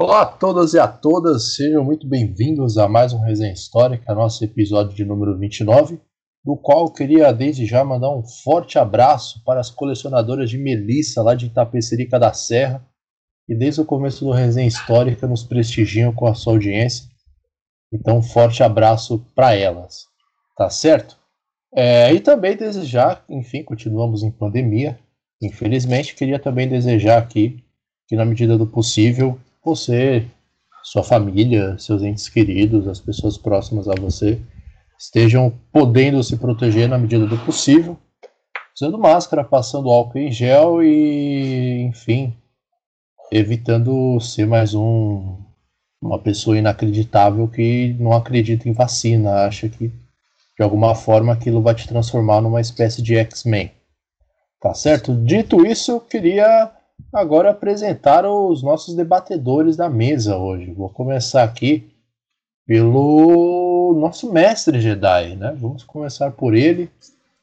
Olá a todas e a todas, sejam muito bem-vindos a mais um Resenha Histórica, nosso episódio de número 29, no qual eu queria desde já mandar um forte abraço para as colecionadoras de Melissa lá de Itapecerica da Serra, que desde o começo do Resenha Histórica nos prestigiam com a sua audiência. Então, um forte abraço para elas, tá certo? É, e também desejar, enfim, continuamos em pandemia, infelizmente, queria também desejar aqui que, na medida do possível, você, sua família, seus entes queridos, as pessoas próximas a você, estejam podendo se proteger na medida do possível, usando máscara, passando álcool em gel e, enfim, evitando ser mais um uma pessoa inacreditável que não acredita em vacina, acha que de alguma forma aquilo vai te transformar numa espécie de X-Men. Tá certo? Dito isso, eu queria agora apresentar os nossos debatedores da mesa hoje. Vou começar aqui pelo nosso mestre Jedi, né? Vamos começar por ele,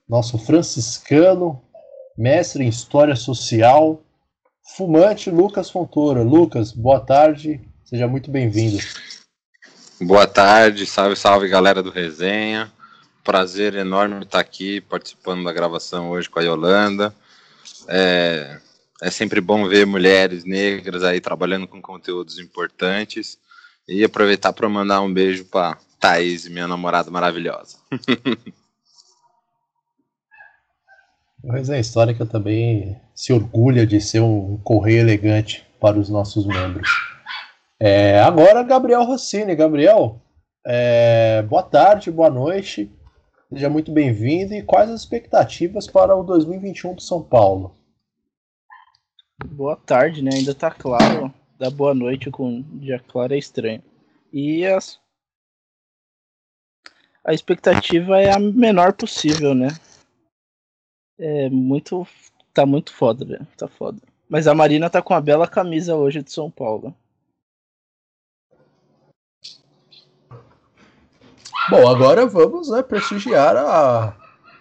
nosso franciscano, mestre em história social, fumante Lucas Fontoura. Lucas, boa tarde, seja muito bem-vindo. Boa tarde, salve, salve galera do Resenha. Prazer enorme estar aqui participando da gravação hoje com a Yolanda. É, é sempre bom ver mulheres negras aí trabalhando com conteúdos importantes. E aproveitar para mandar um beijo para Thaís, minha namorada maravilhosa. O Resenha Histórica também se orgulha de ser um correio elegante para os nossos membros. É, agora, Gabriel Rossini. Gabriel, é, boa tarde, boa noite. Seja muito bem-vindo. E quais as expectativas para o 2021 do São Paulo? Boa tarde, né? Ainda tá claro. Da boa noite com dia claro é estranho. E as... a expectativa é a menor possível, né? É muito. Tá muito foda, velho. Tá foda. Mas a Marina tá com a bela camisa hoje de São Paulo. Bom, agora vamos né, prestigiar a,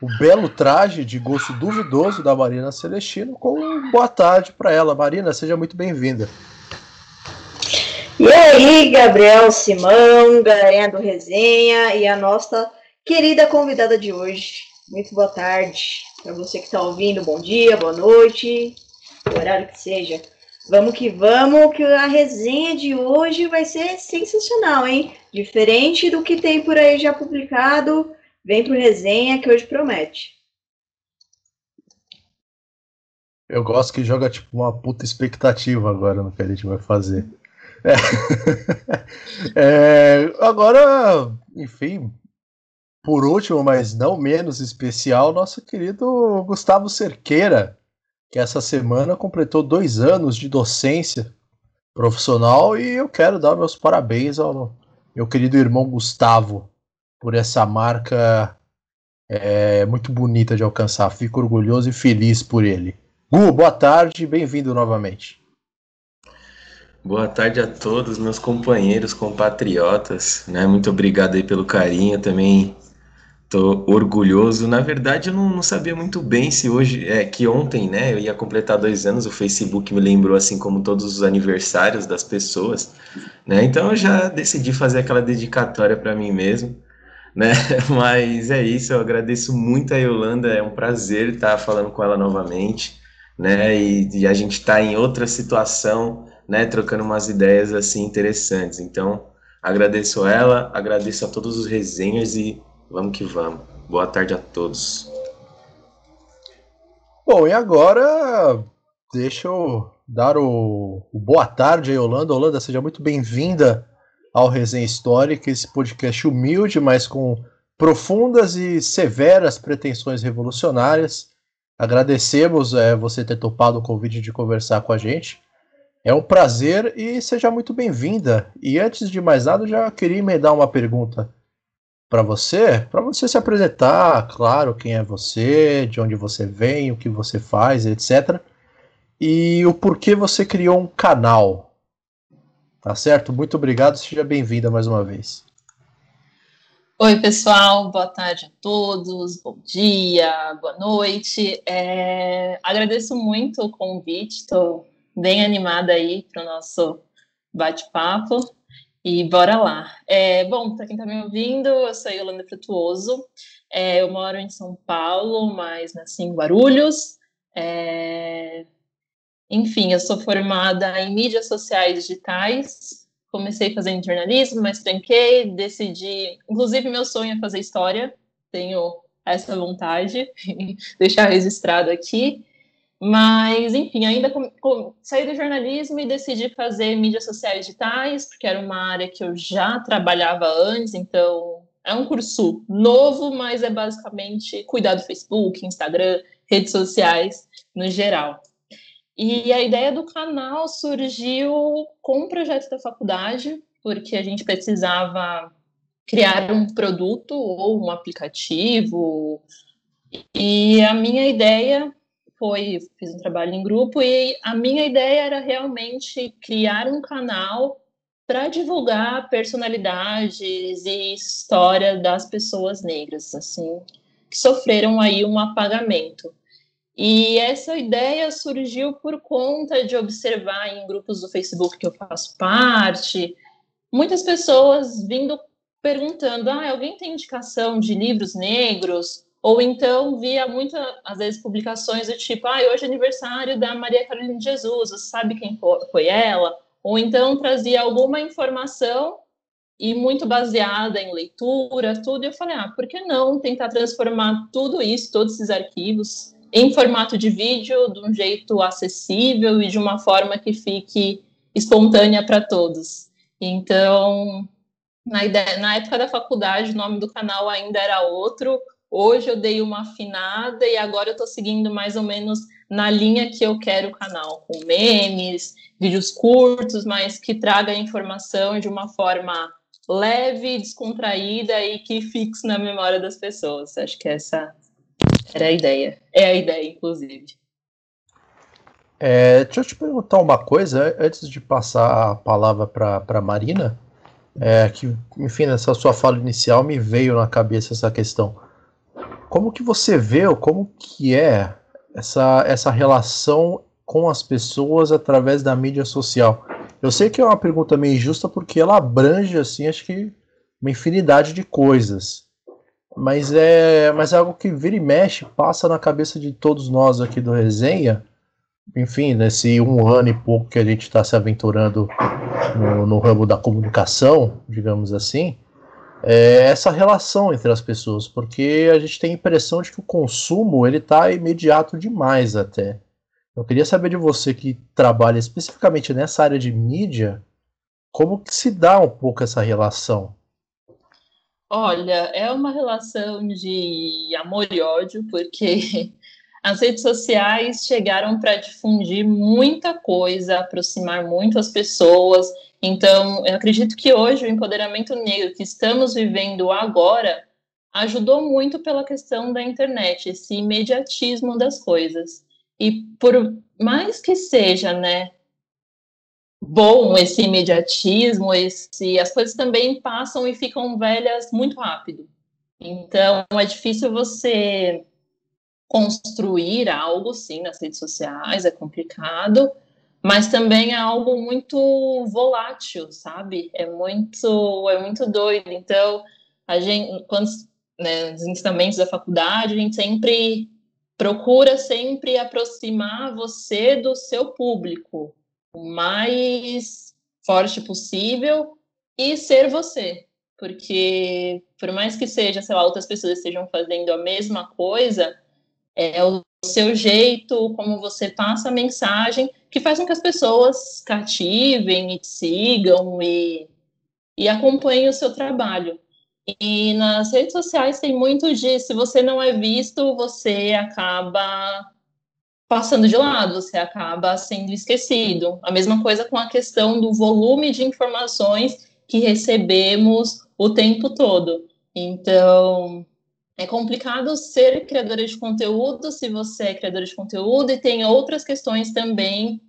o belo traje de gosto duvidoso da Marina Celestino com um boa tarde para ela. Marina, seja muito bem-vinda. E aí, Gabriel Simão, galerinha do Resenha e a nossa querida convidada de hoje. Muito boa tarde para você que está ouvindo. Bom dia, boa noite, horário que seja. Vamos que vamos, que a resenha de hoje vai ser sensacional, hein? Diferente do que tem por aí já publicado, vem pro resenha que hoje promete. Eu gosto que joga tipo uma puta expectativa agora no que a gente vai fazer. É. é, agora, enfim, por último, mas não menos especial, nosso querido Gustavo Cerqueira, que essa semana completou dois anos de docência profissional e eu quero dar meus parabéns ao meu querido irmão Gustavo por essa marca é, muito bonita de alcançar. Fico orgulhoso e feliz por ele. Gu, boa tarde, bem-vindo novamente. Boa tarde a todos, meus companheiros, compatriotas, né? Muito obrigado aí pelo carinho, também Tô orgulhoso. Na verdade, eu não, não, sabia muito bem se hoje, é que ontem, né, eu ia completar dois anos. O Facebook me lembrou, assim como todos os aniversários das pessoas, né? Então eu já decidi fazer aquela dedicatória para mim mesmo, né? Mas é isso. Eu agradeço muito a Yolanda. É um prazer estar falando com ela novamente, né? E, e a gente está em outra situação, né? Trocando umas ideias assim interessantes. Então agradeço ela, agradeço a todos os resenhas e Vamos que vamos. Boa tarde a todos. Bom, e agora deixa eu dar o, o boa tarde aí, Holanda. Holanda, seja muito bem-vinda ao Resenha Histórica, esse podcast humilde, mas com profundas e severas pretensões revolucionárias. Agradecemos é, você ter topado o convite de conversar com a gente. É um prazer e seja muito bem-vinda. E antes de mais nada, já queria emendar uma pergunta para você, para você se apresentar, claro, quem é você, de onde você vem, o que você faz, etc. E o porquê você criou um canal. Tá certo? Muito obrigado, seja bem-vinda mais uma vez. Oi, pessoal, boa tarde a todos, bom dia, boa noite. É, agradeço muito o convite, estou bem animada aí para o nosso bate-papo. E bora lá. É, bom, para quem está me ouvindo, eu sou Yolanda Frutuoso. É, eu moro em São Paulo, mas nasci em Guarulhos. É, enfim, eu sou formada em mídias sociais digitais. Comecei fazendo jornalismo, mas tranquei, decidi. Inclusive, meu sonho é fazer história. Tenho essa vontade, deixar registrado aqui. Mas, enfim, ainda com, com, saí do jornalismo e decidi fazer mídias sociais digitais, porque era uma área que eu já trabalhava antes, então é um curso novo, mas é basicamente cuidar do Facebook, Instagram, redes sociais no geral. E a ideia do canal surgiu com o projeto da faculdade, porque a gente precisava criar um produto ou um aplicativo. E a minha ideia foi, fiz um trabalho em grupo e a minha ideia era realmente criar um canal para divulgar personalidades e história das pessoas negras, assim, que sofreram aí um apagamento. E essa ideia surgiu por conta de observar em grupos do Facebook que eu faço parte, muitas pessoas vindo perguntando: ah, alguém tem indicação de livros negros? Ou então via muitas, às vezes, publicações do tipo, ah, hoje é aniversário da Maria Carolina de Jesus, você sabe quem foi ela? Ou então trazia alguma informação e muito baseada em leitura, tudo, e eu falei, ah, por que não tentar transformar tudo isso, todos esses arquivos, em formato de vídeo, de um jeito acessível e de uma forma que fique espontânea para todos. Então, na, ideia, na época da faculdade, o nome do canal ainda era outro, Hoje eu dei uma afinada e agora eu estou seguindo mais ou menos na linha que eu quero o canal, com memes, vídeos curtos, mas que traga a informação de uma forma leve, descontraída e que fixe na memória das pessoas. Acho que essa era a ideia. É a ideia, inclusive. É, deixa eu te perguntar uma coisa, antes de passar a palavra para Marina, é, que, enfim, nessa sua fala inicial me veio na cabeça essa questão. Como que você vê, ou como que é essa, essa relação com as pessoas através da mídia social? Eu sei que é uma pergunta meio injusta porque ela abrange, assim, acho que uma infinidade de coisas. Mas é, mas é algo que vira e mexe, passa na cabeça de todos nós aqui do Resenha. Enfim, nesse um ano e pouco que a gente está se aventurando no, no ramo da comunicação, digamos assim é essa relação entre as pessoas, porque a gente tem a impressão de que o consumo ele está imediato demais até. Eu queria saber de você que trabalha especificamente nessa área de mídia, como que se dá um pouco essa relação? Olha, é uma relação de amor e ódio, porque as redes sociais chegaram para difundir muita coisa, aproximar muito as pessoas, então, eu acredito que hoje o empoderamento negro que estamos vivendo agora ajudou muito pela questão da internet, esse imediatismo das coisas. E por mais que seja, né, bom esse imediatismo, esse as coisas também passam e ficam velhas muito rápido. Então, é difícil você construir algo sim nas redes sociais, é complicado, mas também é algo muito volátil, sabe? É muito, é muito doido. Então, a gente, quando né, nos ensinamentos da faculdade, a gente sempre procura sempre aproximar você do seu público mais forte possível e ser você, porque por mais que seja, sei lá, outras pessoas estejam fazendo a mesma coisa, é o seu jeito, como você passa a mensagem que faz com que as pessoas cativem e sigam e, e acompanhem o seu trabalho. E nas redes sociais tem muito de se você não é visto, você acaba passando de lado, você acaba sendo esquecido. A mesma coisa com a questão do volume de informações que recebemos o tempo todo. Então, é complicado ser criadora de conteúdo se você é criadora de conteúdo e tem outras questões também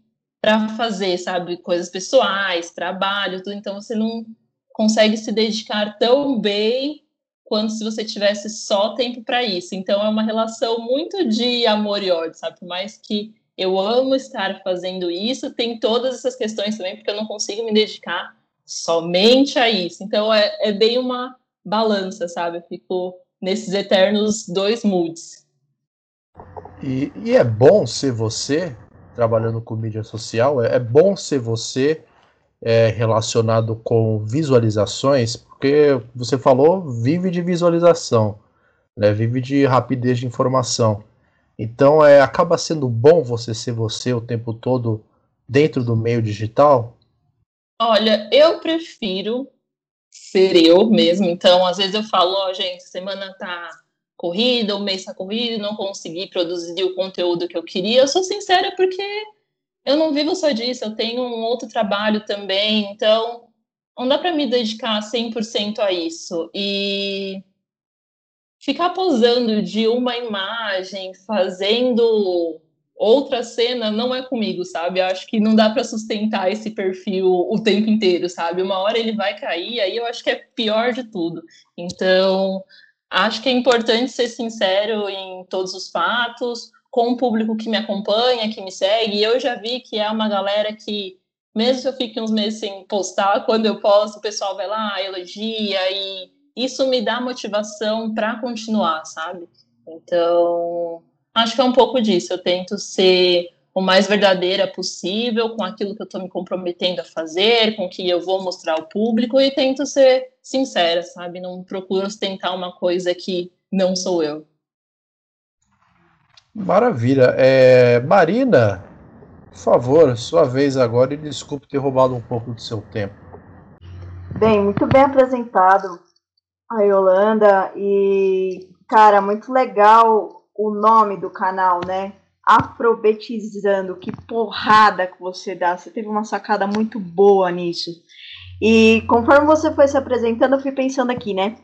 para fazer, sabe? Coisas pessoais, trabalho, tudo. Então você não consegue se dedicar tão bem quanto se você tivesse só tempo para isso. Então é uma relação muito de amor e ódio, sabe? Por mais que eu amo estar fazendo isso, tem todas essas questões também, porque eu não consigo me dedicar somente a isso. Então é, é bem uma balança, sabe? Eu fico nesses eternos dois moods. E, e é bom ser você, trabalhando com mídia social, é, é bom ser você é, relacionado com visualizações, porque você falou, vive de visualização, né? vive de rapidez de informação. Então é, acaba sendo bom você ser você o tempo todo dentro do meio digital? Olha, eu prefiro ser eu mesmo. Então, às vezes eu falo, ó, oh, gente, semana tá corrida, o mês tá corrido, não consegui produzir o conteúdo que eu queria. Eu sou sincera porque eu não vivo só disso, eu tenho um outro trabalho também, então não dá para me dedicar 100% a isso. E ficar posando de uma imagem, fazendo outra cena, não é comigo, sabe? Eu acho que não dá para sustentar esse perfil o tempo inteiro, sabe? Uma hora ele vai cair, aí eu acho que é pior de tudo. Então, acho que é importante ser sincero em todos os fatos, com o público que me acompanha, que me segue. E eu já vi que é uma galera que, mesmo se eu fique uns meses sem postar, quando eu posto, o pessoal vai lá, elogia e isso me dá motivação para continuar, sabe? Então, acho que é um pouco disso. Eu tento ser o mais verdadeira possível com aquilo que eu estou me comprometendo a fazer, com o que eu vou mostrar ao público e tento ser sincera, sabe? Não procuro ostentar uma coisa que não sou eu. Maravilha. É, Marina, por favor, sua vez agora e desculpe ter roubado um pouco do seu tempo. Bem, muito bem apresentado a Yolanda e, cara, muito legal o nome do canal, né? Afrobetizando, que porrada que você dá. Você teve uma sacada muito boa nisso. E conforme você foi se apresentando, eu fui pensando aqui, né?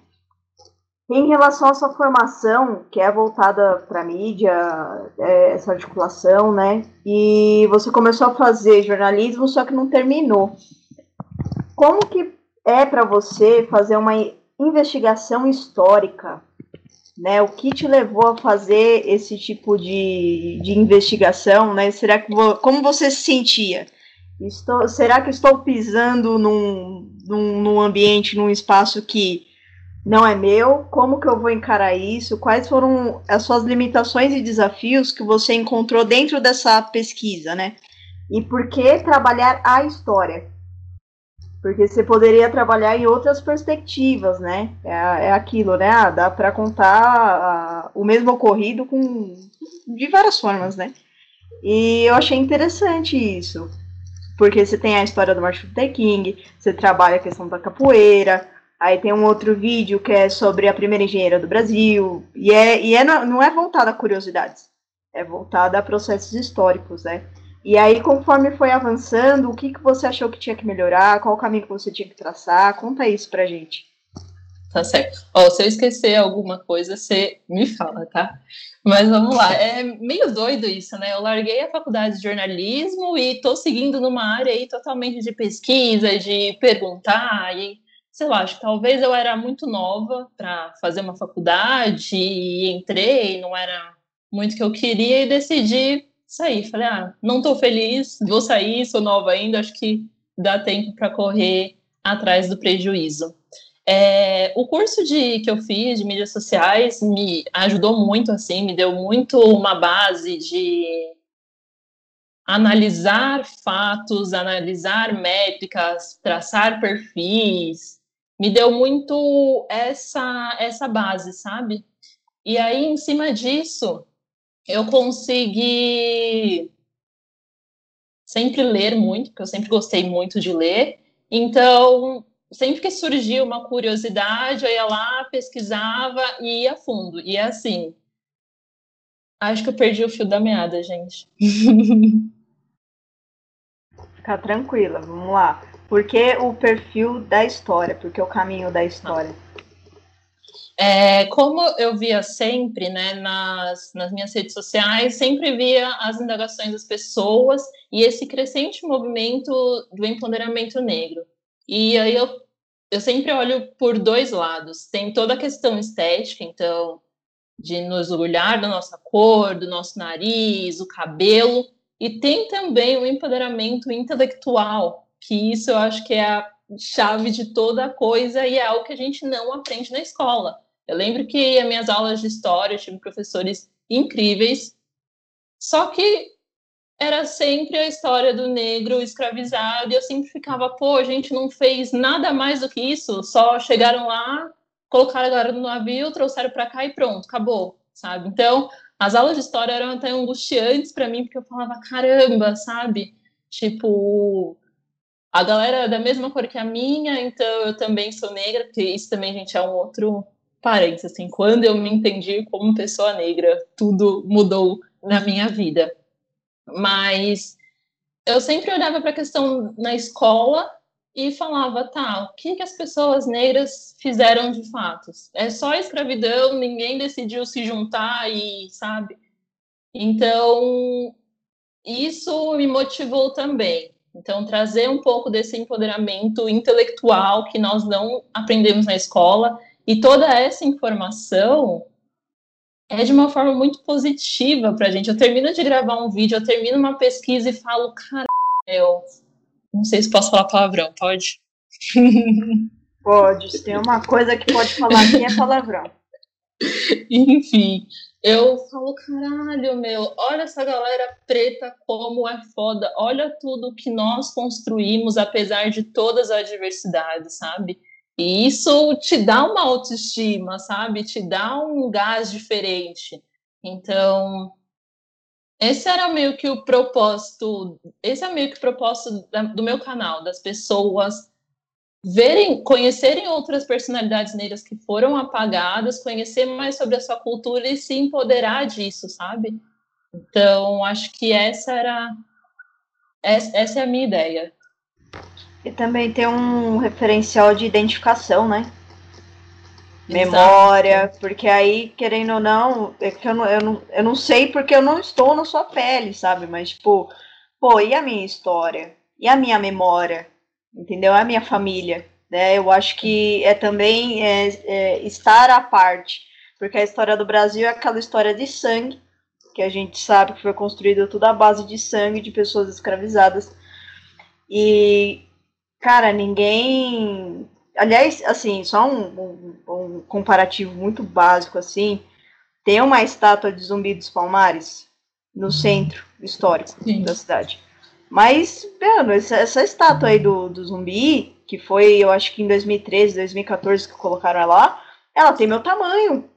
Em relação à sua formação, que é voltada para mídia, é, essa articulação, né? E você começou a fazer jornalismo, só que não terminou. Como que é para você fazer uma investigação histórica, né? O que te levou a fazer esse tipo de, de investigação, né? Será que como você se sentia? Estou, será que estou pisando num, num, num ambiente, num espaço que não é meu? Como que eu vou encarar isso? Quais foram as suas limitações e desafios que você encontrou dentro dessa pesquisa, né? E por que trabalhar a história? Porque você poderia trabalhar em outras perspectivas, né? É, é aquilo, né? Ah, dá para contar o mesmo ocorrido com de várias formas, né? E eu achei interessante isso. Porque você tem a história do Martin Luther King, você trabalha a questão da capoeira, aí tem um outro vídeo que é sobre a primeira engenheira do Brasil, e, é, e é, não é voltada a curiosidades, é voltada a processos históricos, né? E aí, conforme foi avançando, o que, que você achou que tinha que melhorar? Qual o caminho que você tinha que traçar? Conta isso pra gente. Tá certo. Ó, se eu esquecer alguma coisa, você me fala, tá? Mas vamos lá. É meio doido isso, né? Eu larguei a faculdade de jornalismo e tô seguindo numa área aí totalmente de pesquisa, de perguntar e sei lá, acho que talvez eu era muito nova para fazer uma faculdade e entrei, não era muito o que eu queria e decidi saí. Falei, ah, não tô feliz, vou sair, sou nova ainda, acho que dá tempo para correr atrás do prejuízo. É, o curso de, que eu fiz de mídias sociais me ajudou muito, assim, me deu muito uma base de analisar fatos, analisar métricas, traçar perfis, me deu muito essa essa base, sabe? E aí, em cima disso, eu consegui sempre ler muito, porque eu sempre gostei muito de ler. Então, sempre que surgia uma curiosidade, eu ia lá, pesquisava e ia a fundo. E é assim. Acho que eu perdi o fio da meada, gente. Fica tranquila, vamos lá. Por que o perfil da história? Por que o caminho da história? É, como eu via sempre, né, nas, nas minhas redes sociais, sempre via as indagações das pessoas e esse crescente movimento do empoderamento negro. E aí eu, eu sempre olho por dois lados. Tem toda a questão estética, então, de nos orgulhar da nossa cor, do nosso nariz, o cabelo, E tem também o empoderamento intelectual, que isso eu acho que é a chave de toda coisa e é algo que a gente não aprende na escola. Eu lembro que as minhas aulas de história eu tive professores incríveis, só que era sempre a história do negro escravizado e eu sempre ficava, pô, a gente não fez nada mais do que isso, só chegaram lá, colocaram a galera no navio, trouxeram para cá e pronto, acabou, sabe? Então, as aulas de história eram até angustiantes para mim, porque eu falava, caramba, sabe? Tipo, a galera é da mesma cor que a minha, então eu também sou negra, porque isso também, gente, é um outro parênteses, assim, quando eu me entendi como pessoa negra, tudo mudou na minha vida. Mas eu sempre olhava para a questão na escola e falava, tá, o que, que as pessoas negras fizeram de fato? É só escravidão, ninguém decidiu se juntar e, sabe? Então, isso me motivou também. Então, trazer um pouco desse empoderamento intelectual que nós não aprendemos na escola e toda essa informação é de uma forma muito positiva para a gente. Eu termino de gravar um vídeo, eu termino uma pesquisa e falo, cara, eu não sei se posso falar palavrão, pode? Pode, se tem uma coisa que pode falar aqui é palavrão. Enfim, eu falo, caralho, meu, olha essa galera preta como é foda, olha tudo que nós construímos apesar de todas as adversidades, sabe? E isso te dá uma autoestima, sabe? Te dá um gás diferente. Então, esse era meio que o propósito, esse é meio que o propósito do meu canal, das pessoas verem, conhecerem outras personalidades negras que foram apagadas, conhecer mais sobre a sua cultura e se empoderar disso, sabe? Então, acho que essa era essa é a minha ideia. E também tem um referencial de identificação, né? Memória, Exato. porque aí, querendo ou não, é que eu não, eu, não, eu não sei porque eu não estou na sua pele, sabe? Mas, tipo, pô, e a minha história? E a minha memória? Entendeu? A minha família, né? Eu acho que é também é, é estar à parte, porque a história do Brasil é aquela história de sangue, que a gente sabe que foi construída tudo à base de sangue de pessoas escravizadas. E Cara, ninguém. Aliás, assim, só um, um, um, comparativo muito básico, assim. Tem uma estátua de Zumbi dos Palmares no uhum. centro histórico Sim. da cidade. Mas, mano, essa, essa estátua aí do, do zumbi, que foi, eu acho que em 2013, 2014 que colocaram ela lá, ela tem meu tamanho.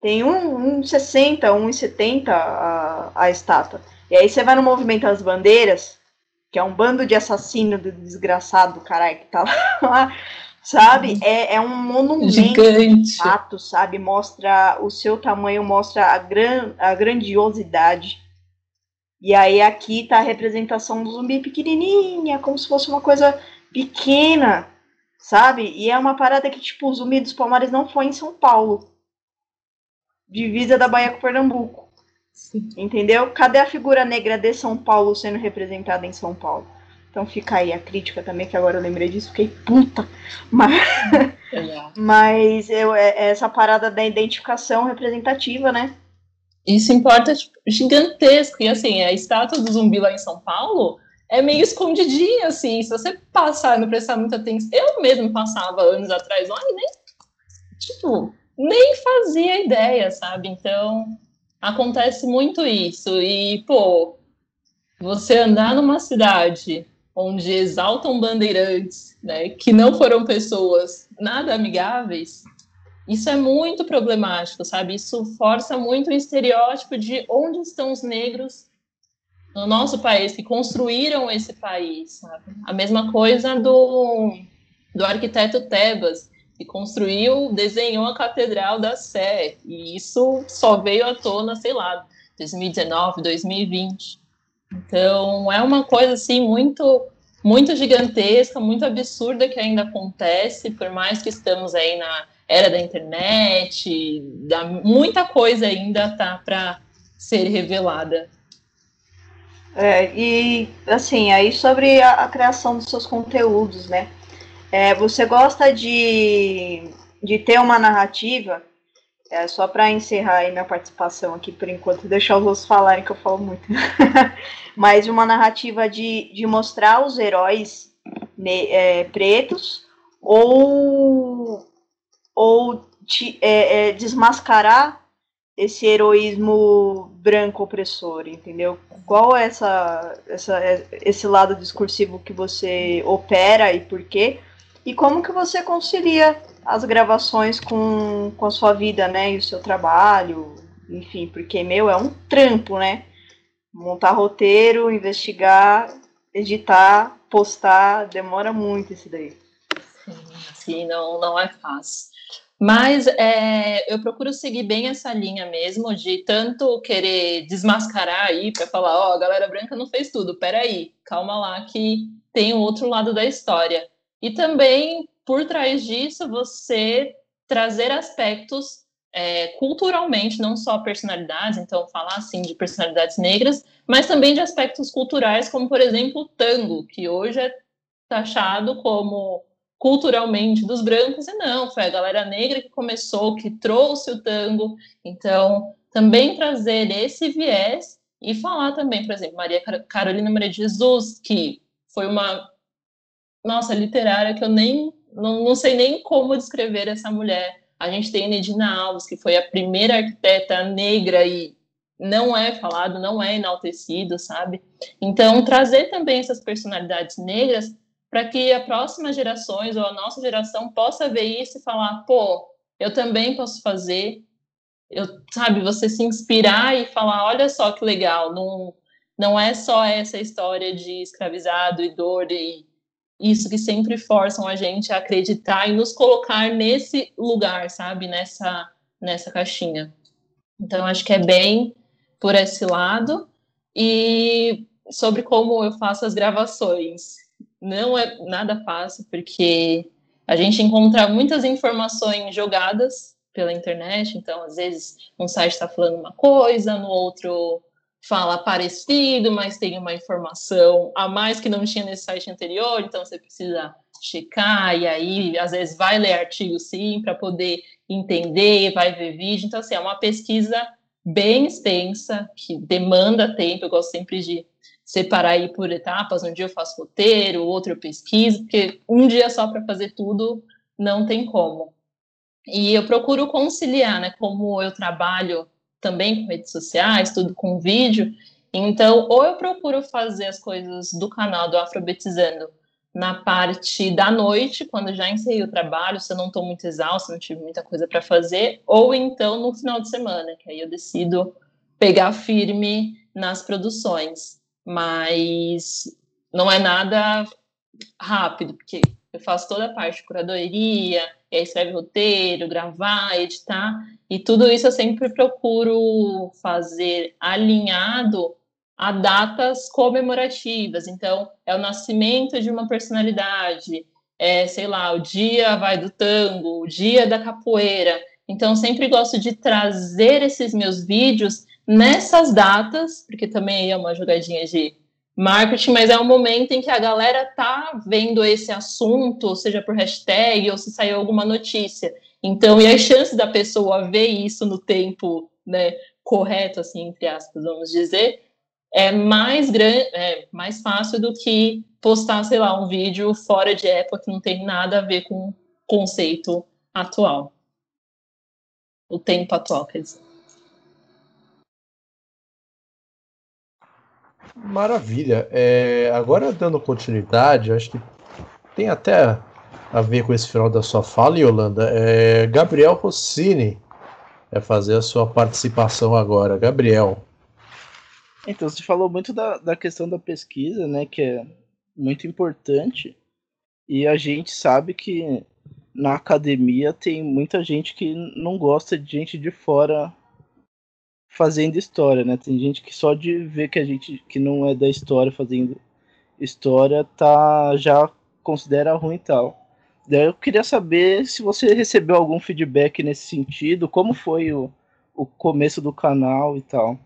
Tem 1,60, 1,70 a, a estátua. E aí você vai no movimento das bandeiras, que é um bando de assassino do desgraçado do caralho que tá lá, sabe? É, é um monumento Gigante. fato, sabe? Mostra o seu tamanho, mostra a, gran, a grandiosidade. E aí aqui tá a representação do zumbi pequenininha, como se fosse uma coisa pequena, sabe? E é uma parada que, tipo, o zumbi dos Palmares não foi em São Paulo. Divisa da Bahia com Pernambuco. Sim. Entendeu? Cadê a figura negra de São Paulo sendo representada em São Paulo? Então fica aí a crítica também, que agora eu lembrei disso, fiquei puta. Mas, mas eu, é, é essa parada da identificação representativa, né? Isso importa tipo, gigantesco. E assim, a estátua do zumbi lá em São Paulo é meio escondidinha, assim. Se você passar e não prestar muita atenção. Eu mesmo passava anos atrás lá e nem. Tipo, nem fazia ideia, sabe? Então, acontece muito isso. E, pô, você andar numa cidade onde exaltam bandeirantes, né, que não foram pessoas nada amigáveis, isso é muito problemático, sabe? Isso força muito o estereótipo de onde estão os negros no nosso país, que construíram esse país, sabe? A mesma coisa do, do arquiteto Tebas, que construiu, desenhou a Catedral da Sé, e isso só veio à tona, sei lá, 2019, 2020. Então, é uma coisa assim muito muito gigantesca, muito absurda que ainda acontece, por mais que estamos aí na era da internet, da, muita coisa ainda tá para ser revelada. É, e assim, aí sobre a, a criação dos seus conteúdos, né? É, você gosta de, de ter uma narrativa É só para encerrar aí minha participação aqui por enquanto, deixar os outros falarem que eu falo muito. Mas uma narrativa de, de mostrar os heróis ne, é, pretos ou, ou te, é, é, desmascarar esse heroísmo branco opressor, entendeu? Qual é essa, essa, é, esse lado discursivo que você opera e por quê? E como que você concilia as gravações com, com a sua vida, né? E o seu trabalho, enfim, porque, meu, é um trampo, né? Montar roteiro, investigar, editar, postar, demora muito isso daí. Sim, sim não, não é fácil. Mas é, eu procuro seguir bem essa linha mesmo, de tanto querer desmascarar aí para falar, ó, oh, a galera branca não fez tudo, peraí, calma lá que tem o outro lado da história. E também, por trás disso, você trazer aspectos é, culturalmente, não só personalidades, então falar assim de personalidades negras, mas também de aspectos culturais, como por exemplo o tango, que hoje é taxado como culturalmente dos brancos, e não, foi a galera negra que começou, que trouxe o tango. Então, também trazer esse viés e falar também, por exemplo, Maria Carolina Maria de Jesus, que foi uma nossa, literária que eu nem não, não sei nem como descrever essa mulher. A gente tem Nedina Alves, que foi a primeira arquiteta negra e não é falado, não é enaltecido, sabe? Então, trazer também essas personalidades negras para que as próximas gerações ou a nossa geração possa ver isso e falar, pô, eu também posso fazer. Eu, sabe, você se inspirar e falar, olha só que legal, não, não é só essa história de escravizado e dor e isso que sempre forçam a gente a acreditar e nos colocar nesse lugar, sabe? Nessa, nessa caixinha. Então, acho que é bem por esse lado. E sobre como eu faço as gravações. Não é nada fácil, porque a gente encontra muitas informações jogadas pela internet. Então, às vezes, um site está falando uma coisa, no outro fala parecido, mas tem uma informação a mais que não tinha nesse site anterior, então você precisa checar, e aí às vezes vai ler artigo sim, para poder entender, vai ver vídeo. Então, assim, é uma pesquisa bem extensa, que demanda tempo, eu gosto sempre de separar aí por etapas, um dia eu faço roteiro, outro eu pesquiso, porque um dia só para fazer tudo não tem como. E eu procuro conciliar, né, como eu trabalho também com redes sociais, tudo com vídeo. Então, ou eu procuro fazer as coisas do canal do Afrobetizando na parte da noite, quando já encerrei o trabalho, se eu não estou muito exausta, não tive muita coisa para fazer, ou então no final de semana, que aí eu decido pegar firme nas produções. Mas não é nada rápido, porque eu faço toda a parte de curadoria, e aí escreve roteiro, gravar, editar, e tudo isso eu sempre procuro fazer alinhado a datas comemorativas. Então, é o nascimento de uma personalidade, é, sei lá, o dia vai do tango, o dia da capoeira. Então, sempre gosto de trazer esses meus vídeos nessas datas, porque também é uma jogadinha de marketing, mas é um momento em que a galera tá vendo esse assunto, seja por hashtag ou se saiu alguma notícia. Então, e a chance da pessoa ver isso no tempo, né, correto, assim, entre aspas, vamos dizer, é mais grande, é mais fácil do que postar, sei lá, um vídeo fora de época que não tem nada a ver com o conceito atual. O tempo atual, quer dizer. Maravilha. É, agora, dando continuidade, acho que tem até a ver com esse final da sua fala, Yolanda. É, Gabriel Rossini vai fazer a sua participação agora. Gabriel. Então, você falou muito da, da questão da pesquisa, né, que é muito importante. E a gente sabe que na academia tem muita gente que não gosta de gente de fora fazendo história, né? Tem gente que só de ver que a gente que não é da história fazendo história tá já considera ruim e tal. Daí eu queria saber se você recebeu algum feedback nesse sentido, como foi o, o começo do canal e tal.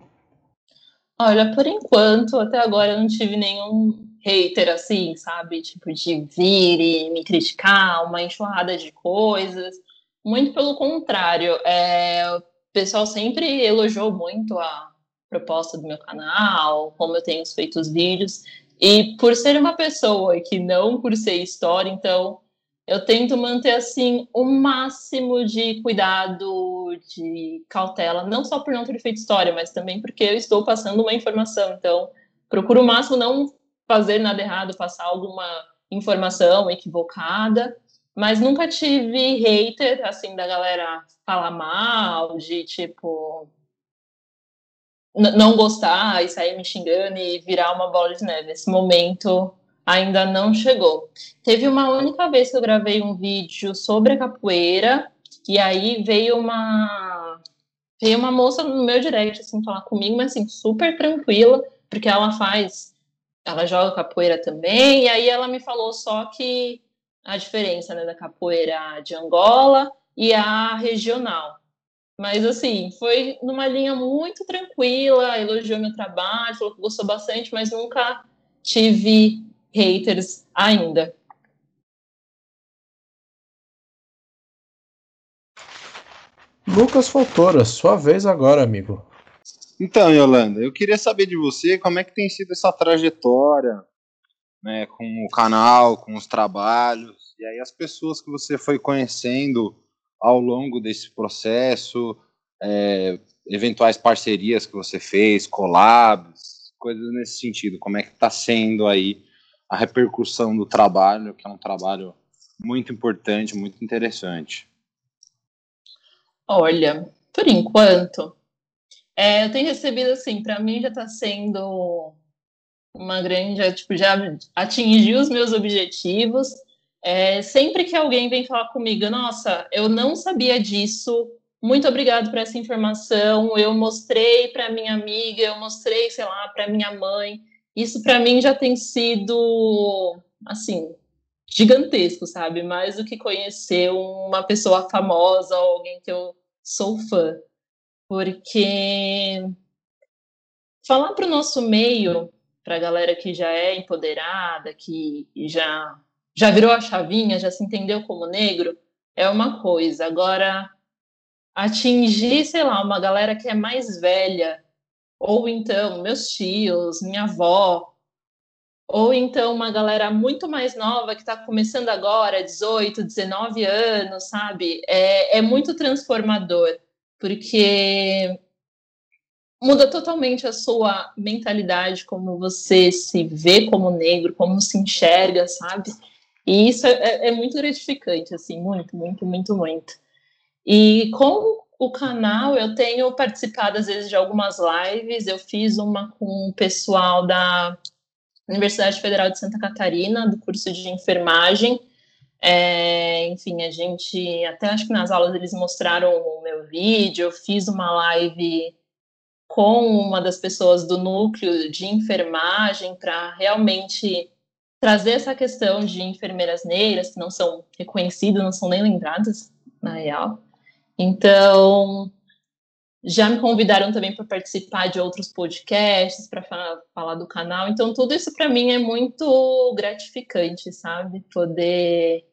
Olha, por enquanto, até agora eu não tive nenhum hater assim, sabe? Tipo, de vir e me criticar, uma enxurrada de coisas. Muito pelo contrário. É, pessoal sempre elogiou muito a proposta do meu canal, como eu tenho feito os vídeos. E por ser uma pessoa que não por ser história, então eu tento manter assim o máximo de cuidado, de cautela, não só por não ter feito história, mas também porque eu estou passando uma informação. Então, procuro o máximo não fazer nada errado, passar alguma informação equivocada, mas nunca tive hater assim da galera falar mal, de tipo não gostar e sair me xingando e virar uma bola de neve. Esse momento ainda não chegou. Teve uma única vez que eu gravei um vídeo sobre a capoeira e aí veio uma veio uma moça no meu direct assim falar comigo, mas assim super tranquila, porque ela faz ela joga capoeira também, e aí ela me falou só que a diferença né, da capoeira de Angola e a regional. Mas assim, foi numa linha muito tranquila, elogiou meu trabalho, falou que gostou bastante, mas nunca tive haters ainda. Lucas Fontoura, sua vez agora, amigo. Então, Yolanda, eu queria saber de você como é que tem sido essa trajetória, né, com o canal, com os trabalhos, e aí as pessoas que você foi conhecendo ao longo desse processo, é, eventuais parcerias que você fez, collabs, coisas nesse sentido. Como é que está sendo aí a repercussão do trabalho, que é um trabalho muito importante, muito interessante? Olha, por enquanto, é, eu tenho recebido assim, para mim já está sendo uma grande, já, tipo, já atingi os meus objetivos. É, sempre que alguém vem falar comigo, nossa, eu não sabia disso, muito obrigado por essa informação. Eu mostrei para minha amiga, eu mostrei, sei lá, para minha mãe. Isso para mim já tem sido assim gigantesco, sabe? Mais do que conhecer uma pessoa famosa ou alguém que eu sou fã porque falar para o nosso meio, para a galera que já é empoderada, que já, já virou a chavinha, já se entendeu como negro, é uma coisa. Agora, atingir, sei lá, uma galera que é mais velha, ou então meus tios, minha avó, ou então uma galera muito mais nova que está começando agora, 18, 19 anos, sabe? É, é muito transformador porque muda totalmente a sua mentalidade, como você se vê como negro, como se enxerga, sabe? E isso é, é muito gratificante, assim, muito, muito, muito, muito. E com o canal, eu tenho participado, às vezes, de algumas lives. Eu fiz uma com o pessoal da Universidade Federal de Santa Catarina, do curso de enfermagem, é, enfim, a gente, até acho que nas aulas eles mostraram o meu vídeo, eu fiz uma live com uma das pessoas do núcleo de enfermagem para realmente trazer essa questão de enfermeiras negras que não são reconhecidas, não são nem lembradas, na real. Então, já me convidaram também para participar de outros podcasts, para falar, falar do canal. Então, tudo isso para mim é muito gratificante, sabe? Poder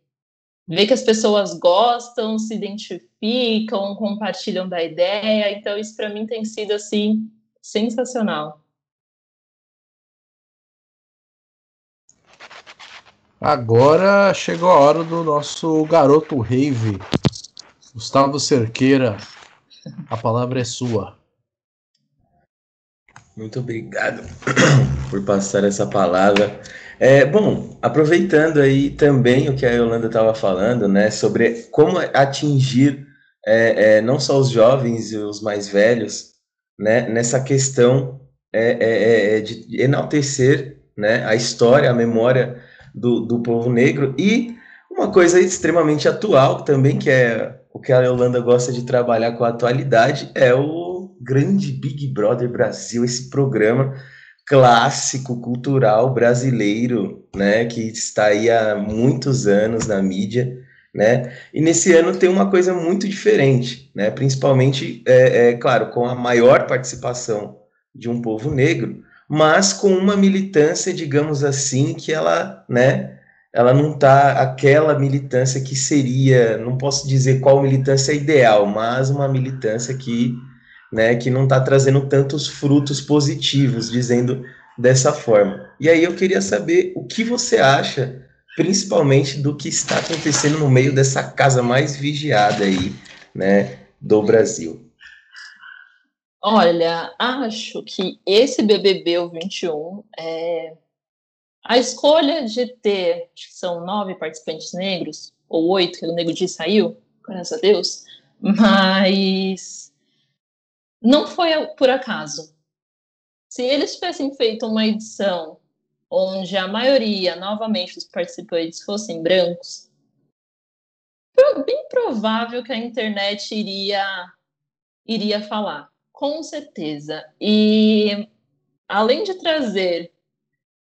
ver que as pessoas gostam, se identificam, compartilham da ideia. Então, isso para mim tem sido assim sensacional. Agora chegou a hora do nosso garoto rave, Gustavo Cerqueira. A palavra é sua. Muito obrigado por passar essa palavra. É, bom, aproveitando aí também o que a Yolanda estava falando, né, sobre como atingir é, é, não só os jovens e os mais velhos, né, nessa questão é, é, é, de enaltecer, né, a história, a memória do, do povo negro. E uma coisa extremamente atual também, que é o que a Yolanda gosta de trabalhar com a atualidade, é o grande Big Brother Brasil, esse programa clássico cultural brasileiro, né, que está aí há muitos anos na mídia, né, e nesse ano tem uma coisa muito diferente, né, principalmente, é, é claro, com a maior participação de um povo negro, mas com uma militância, digamos assim, que ela, né, ela não tá aquela militância que seria, não posso dizer qual militância ideal, mas uma militância que, né, que não está trazendo tantos frutos positivos, dizendo dessa forma. E aí eu queria saber o que você acha, principalmente do que está acontecendo no meio dessa casa mais vigiada aí, né, do Brasil. Olha, acho que esse BBB o 21 é a escolha de ter, acho que são nove participantes negros, ou oito, que o Nego Di saiu, graças a Deus, mas não foi por acaso. Se eles tivessem feito uma edição onde a maioria, novamente, dos participantes fossem brancos, bem provável que a internet iria, iria falar, com certeza. E além de trazer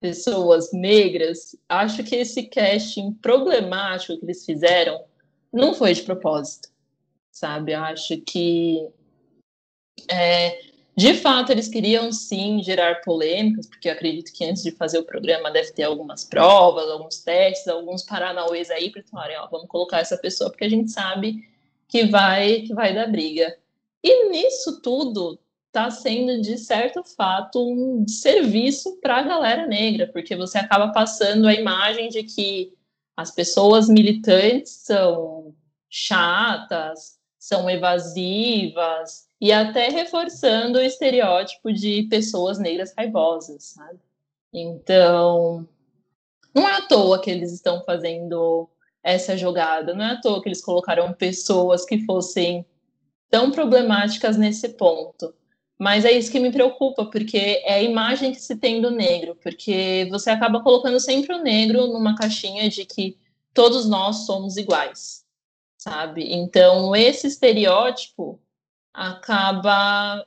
pessoas negras, acho que esse casting problemático que eles fizeram não foi de propósito, sabe? Acho que é, de fato eles queriam sim gerar polêmicas, porque eu acredito que antes de fazer o programa deve ter algumas provas, alguns testes, alguns paranauês aí para falarem, ó, vamos colocar essa pessoa porque a gente sabe que vai que vai dar briga. E nisso tudo está sendo, de certo fato, um serviço para a galera negra, porque você acaba passando a imagem de que as pessoas militantes são chatas, são evasivas, e até reforçando o estereótipo de pessoas negras raivosas, sabe? Então, não é à toa que eles estão fazendo essa jogada, não é à toa que eles colocaram pessoas que fossem tão problemáticas nesse ponto. Mas é isso que me preocupa, porque é a imagem que se tem do negro, porque você acaba colocando sempre o negro numa caixinha de que todos nós somos iguais, sabe? Então, esse estereótipo acaba,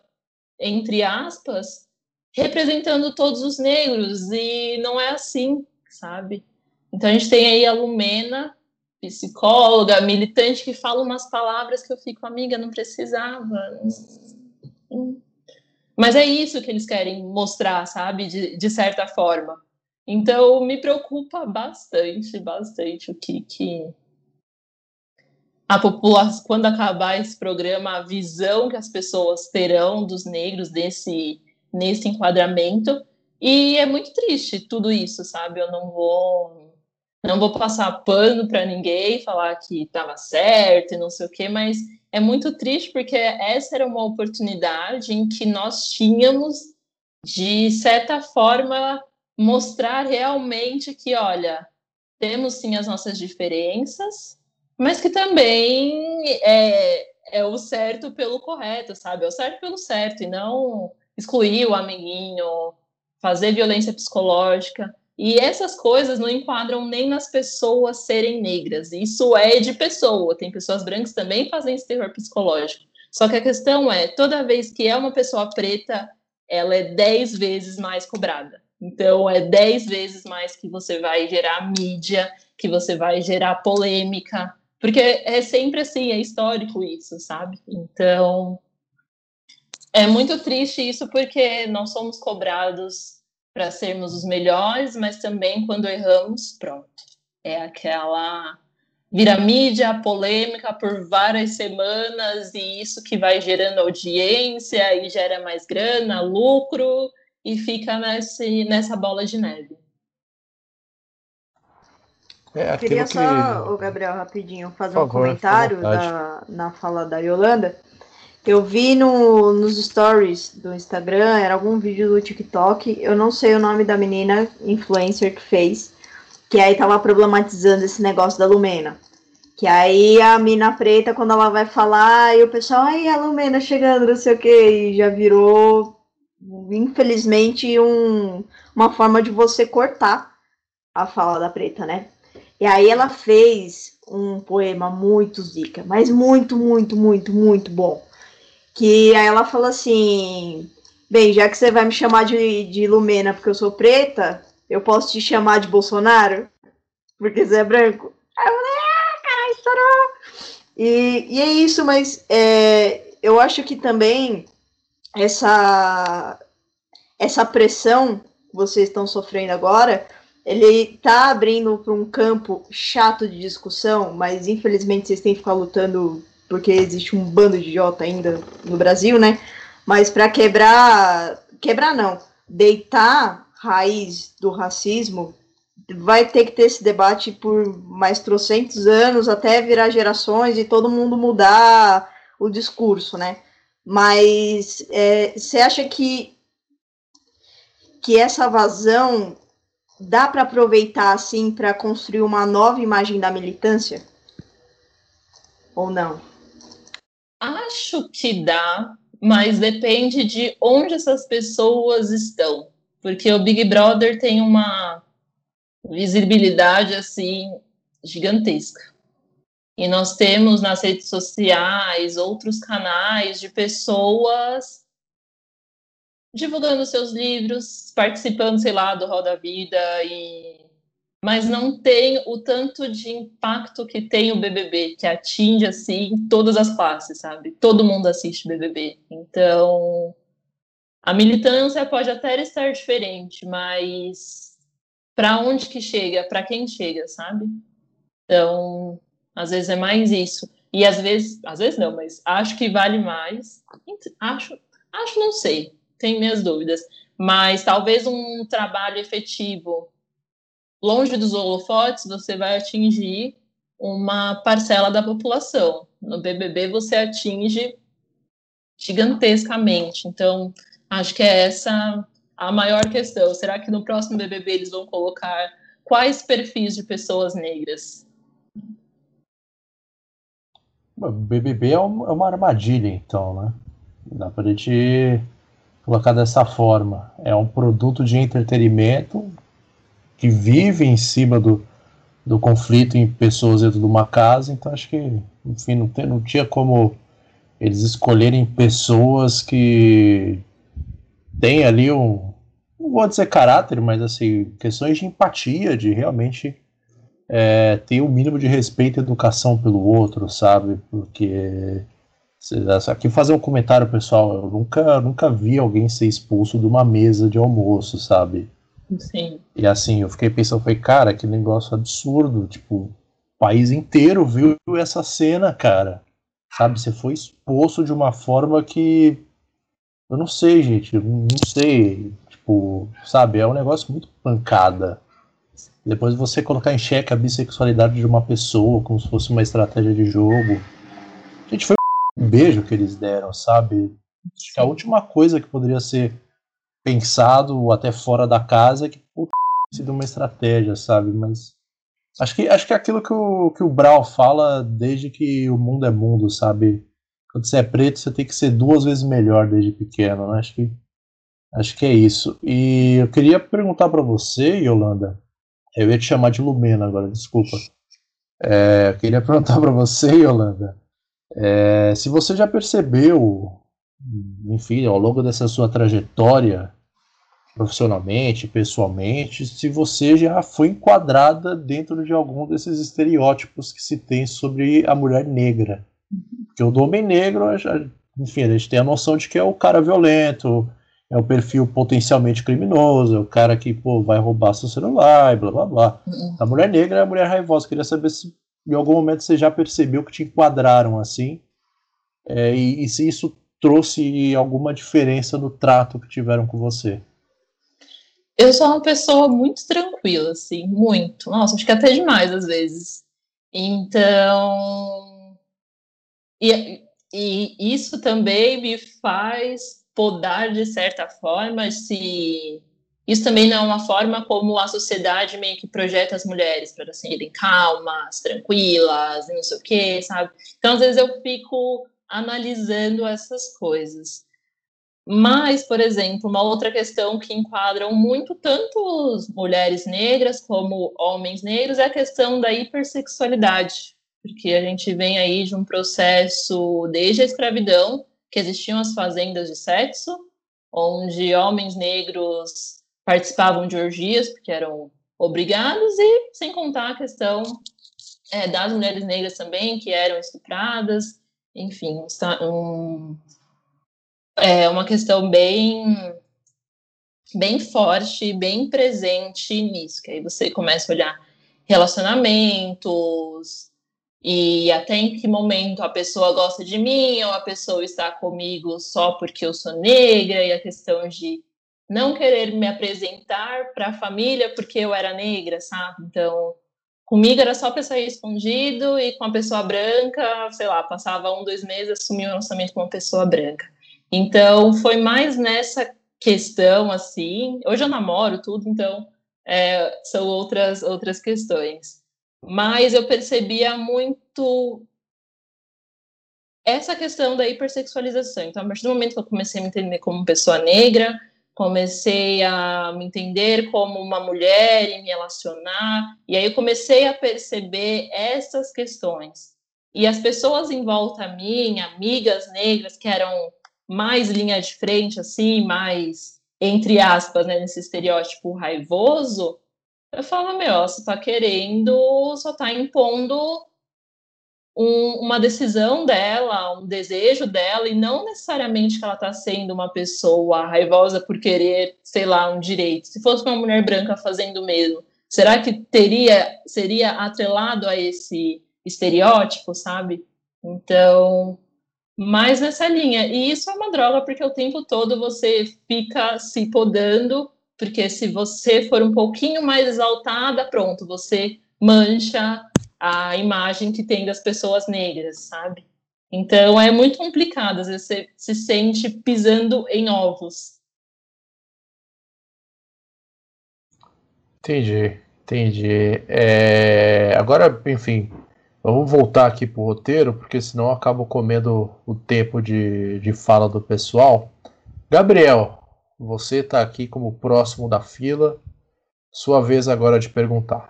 entre aspas, representando todos os negros, e não é assim, sabe? Então, a gente tem aí a Lumena, psicóloga, militante, que fala umas palavras que eu fico, amiga, não precisava. Mas é isso que eles querem mostrar, sabe? De, de certa forma. Então, me preocupa bastante, bastante o que, que a população, quando acabar esse programa, a visão que as pessoas terão dos negros nesse, nesse enquadramento. E é muito triste tudo isso, sabe? Eu não vou não vou passar pano para ninguém, falar que estava certo e não sei o quê, mas é muito triste porque essa era uma oportunidade em que nós tínhamos, de certa forma, mostrar realmente que, olha, temos sim as nossas diferenças, mas que também é, é o certo pelo correto, sabe? É o certo pelo certo, e não excluir o amiguinho, fazer violência psicológica. E essas coisas não enquadram nem nas pessoas serem negras. Isso é de pessoa. Tem pessoas brancas também fazem esse terror psicológico. Só que a questão é, toda vez que é uma pessoa preta, ela é dez vezes mais cobrada. Então, é dez vezes mais que você vai gerar mídia, que você vai gerar polêmica, porque é sempre assim, é histórico isso, sabe? Então, é muito triste isso porque nós somos cobrados para sermos os melhores, mas também quando erramos, pronto. É aquela vira mídia, polêmica por várias semanas e isso que vai gerando audiência e gera mais grana, lucro e fica nesse, nessa bola de neve. É, Queria só, que... o Gabriel, rapidinho, fazer um comentário da, na fala da Yolanda. Eu vi no, nos stories do Instagram, era algum vídeo do TikTok, eu não sei o nome da menina influencer que fez, que aí tava problematizando esse negócio da Lumena. Que aí a mina preta, quando ela vai falar, e o pessoal, ai, a Lumena chegando, não sei o que, e já virou, infelizmente, um, uma forma de você cortar a fala da preta, né? E aí ela fez um poema muito zica, mas muito, muito, muito, muito bom que aí ela falou assim: bem, já que você vai me chamar de, de Lumena porque eu sou preta, eu posso te chamar de Bolsonaro? Porque você é branco? Aí eu falei: ah, caralho, estourou! E, e é isso, mas é, eu acho que também essa, essa pressão que vocês estão sofrendo agora ele tá abrindo para um campo chato de discussão, mas infelizmente vocês têm que ficar lutando porque existe um bando de idiota ainda no Brasil, né? Mas para quebrar, quebrar não, deitar raiz do racismo, vai ter que ter esse debate por mais trocentos anos até virar gerações e todo mundo mudar o discurso, né? Mas é, você é, acha que que essa vazão dá para aproveitar assim para construir uma nova imagem da militância? Ou não? Acho que dá, mas depende de onde essas pessoas estão. Porque o Big Brother tem uma visibilidade assim gigantesca. E nós temos nas redes sociais outros canais de pessoas divulgando seus livros, participando, sei lá, do Roda Vida e mas não tem o tanto de impacto que tem o BBB, que atinge assim todas as classes, sabe? Todo mundo assiste BBB. Então, a militância pode até estar diferente, mas para onde que chega? Para quem chega, sabe? Então, às vezes é mais isso. E às vezes, às vezes não, mas acho que vale mais. Acho, acho não sei tenho minhas dúvidas. Mas talvez um trabalho efetivo longe dos holofotes, você vai atingir uma parcela da população. No BBB você atinge gigantescamente. Então, acho que é essa a maior questão. Será que no próximo BBB eles vão colocar quais perfis de pessoas negras? BBB é uma armadilha, então, né? Dá pra gente colocar dessa forma. É um produto de entretenimento que vive em cima do, do conflito em pessoas dentro de uma casa, então acho que, enfim, não, tem, não tinha como eles escolherem pessoas que têm ali um, não vou dizer caráter, mas assim, questões de empatia, de realmente é, ter o um mínimo de respeito e educação pelo outro, sabe? Porque Aqui fazer um comentário, pessoal. Eu nunca, nunca vi alguém ser expulso de uma mesa de almoço, sabe? Sim. E assim, eu fiquei pensando, foi cara, que negócio absurdo. Tipo, o país inteiro viu essa cena, cara. Sabe? Você foi expulso de uma forma que. Eu não sei, gente. Não sei. Tipo, sabe? É um negócio muito pancada. Depois você colocar em xeque a bissexualidade de uma pessoa, como se fosse uma estratégia de jogo. Gente, foi beijo que eles deram, sabe? Acho que a última coisa que poderia ser pensado até fora da casa é que puta, sido uma estratégia, sabe? Mas acho que acho que é aquilo que o que o Brau fala desde que o mundo é mundo, sabe? Quando você é preto, você tem que ser duas vezes melhor desde pequeno, né? Acho que acho que é isso. E eu queria perguntar para você, Yolanda. Eu ia te chamar de Lumena agora, desculpa. É, eu queria perguntar para você, Yolanda. É, se você já percebeu, enfim, ao longo dessa sua trajetória, profissionalmente, pessoalmente, se você já foi enquadrada dentro de algum desses estereótipos que se tem sobre a mulher negra. Porque o homem negro, enfim, a gente tem a noção de que é o cara violento, é o perfil potencialmente criminoso, é o cara que pô, vai roubar seu celular e blá blá blá. Uhum. A mulher negra é a mulher raivosa. Queria saber se em algum momento você já percebeu que te enquadraram assim, é, e, e se isso trouxe alguma diferença no trato que tiveram com você? Eu sou uma pessoa muito tranquila, assim, muito. Nossa, acho que até demais às vezes. Então. E, e isso também me faz podar, de certa forma, se isso também não é uma forma como a sociedade meio que projeta as mulheres para serem calmas, tranquilas, não sei o quê, sabe? Então, às vezes eu fico analisando essas coisas. Mas, por exemplo, uma outra questão que enquadram muito tanto mulheres negras como homens negros é a questão da hipersexualidade, porque a gente vem aí de um processo desde a escravidão, que existiam as fazendas de sexo, onde homens negros participavam de orgias, porque eram obrigados, e sem contar a questão é, das mulheres negras também, que eram estupradas, enfim, um, é uma questão bem bem forte, bem presente nisso, que aí você começa a olhar relacionamentos e até em que momento a pessoa gosta de mim ou a pessoa está comigo só porque eu sou negra e a questão de não querer me apresentar para a família porque eu era negra, sabe? Então, comigo era só para sair escondido e com a pessoa branca, sei lá, passava um, dois meses, assumia o lançamento com uma pessoa branca. Então, foi mais nessa questão, assim. Hoje eu namoro tudo, então é, são outras, outras questões. Mas eu percebia muito essa questão da hipersexualização. Então, a partir do momento que eu comecei a me entender como pessoa negra, comecei a me entender como uma mulher e me relacionar, e aí eu comecei a perceber essas questões. E as pessoas em volta a mim, amigas negras que eram mais linha de frente, assim, mais entre aspas, né, nesse estereótipo raivoso, eu falo, meu, você tá querendo, só tá impondo um, uma decisão dela, um desejo dela, e não necessariamente que ela tá sendo uma pessoa raivosa por querer, sei lá, um direito. Se fosse uma mulher branca fazendo o mesmo, será que teria, seria atrelado a esse estereótipo, sabe? Então, mais nessa linha. E isso é uma droga, porque o tempo todo você fica se podando, porque se você for um pouquinho mais exaltada, pronto, você mancha a imagem que tem das pessoas negras, sabe? Então é muito complicado, às vezes você se sente pisando em ovos. Entendi, entendi. É... Agora, enfim, Vamos voltar aqui pro roteiro, porque senão eu acabo comendo o tempo de, de fala do pessoal. Gabriel, você está aqui como próximo da fila. Sua vez agora de perguntar.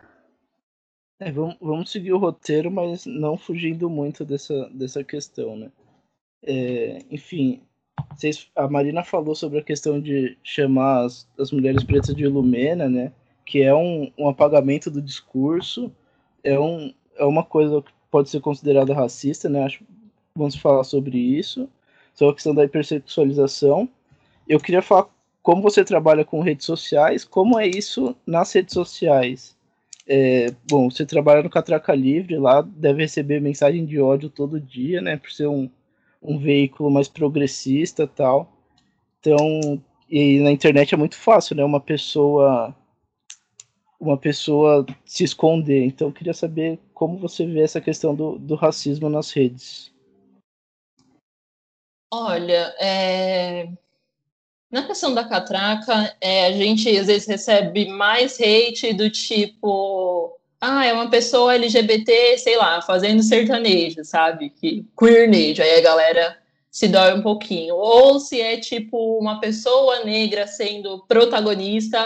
É, vamos, vamos seguir o roteiro, mas não fugindo muito dessa, dessa questão, né? É, enfim, vocês, a Marina falou sobre a questão de chamar as, as mulheres pretas de Lumena, né? Que é um, um apagamento do discurso, é um, é uma coisa que pode ser considerada racista, né? Acho vamos falar sobre isso, sobre a questão da hipersexualização. Eu queria falar como você trabalha com redes sociais, como é isso nas redes sociais. É, bom, você trabalha no Catraca Livre, lá deve receber mensagem de ódio todo dia, né? Por ser um, um veículo mais progressista tal. Então, e na internet é muito fácil, né? Uma pessoa uma pessoa se esconder. Então, eu queria saber como você vê essa questão do, do racismo nas redes. Olha, é... na questão da catraca, é, a gente às vezes recebe mais hate do tipo. Ah, é uma pessoa LGBT, sei lá, fazendo sertanejo, sabe? Que queernejo. Aí a galera se dói um pouquinho. Ou se é tipo uma pessoa negra sendo protagonista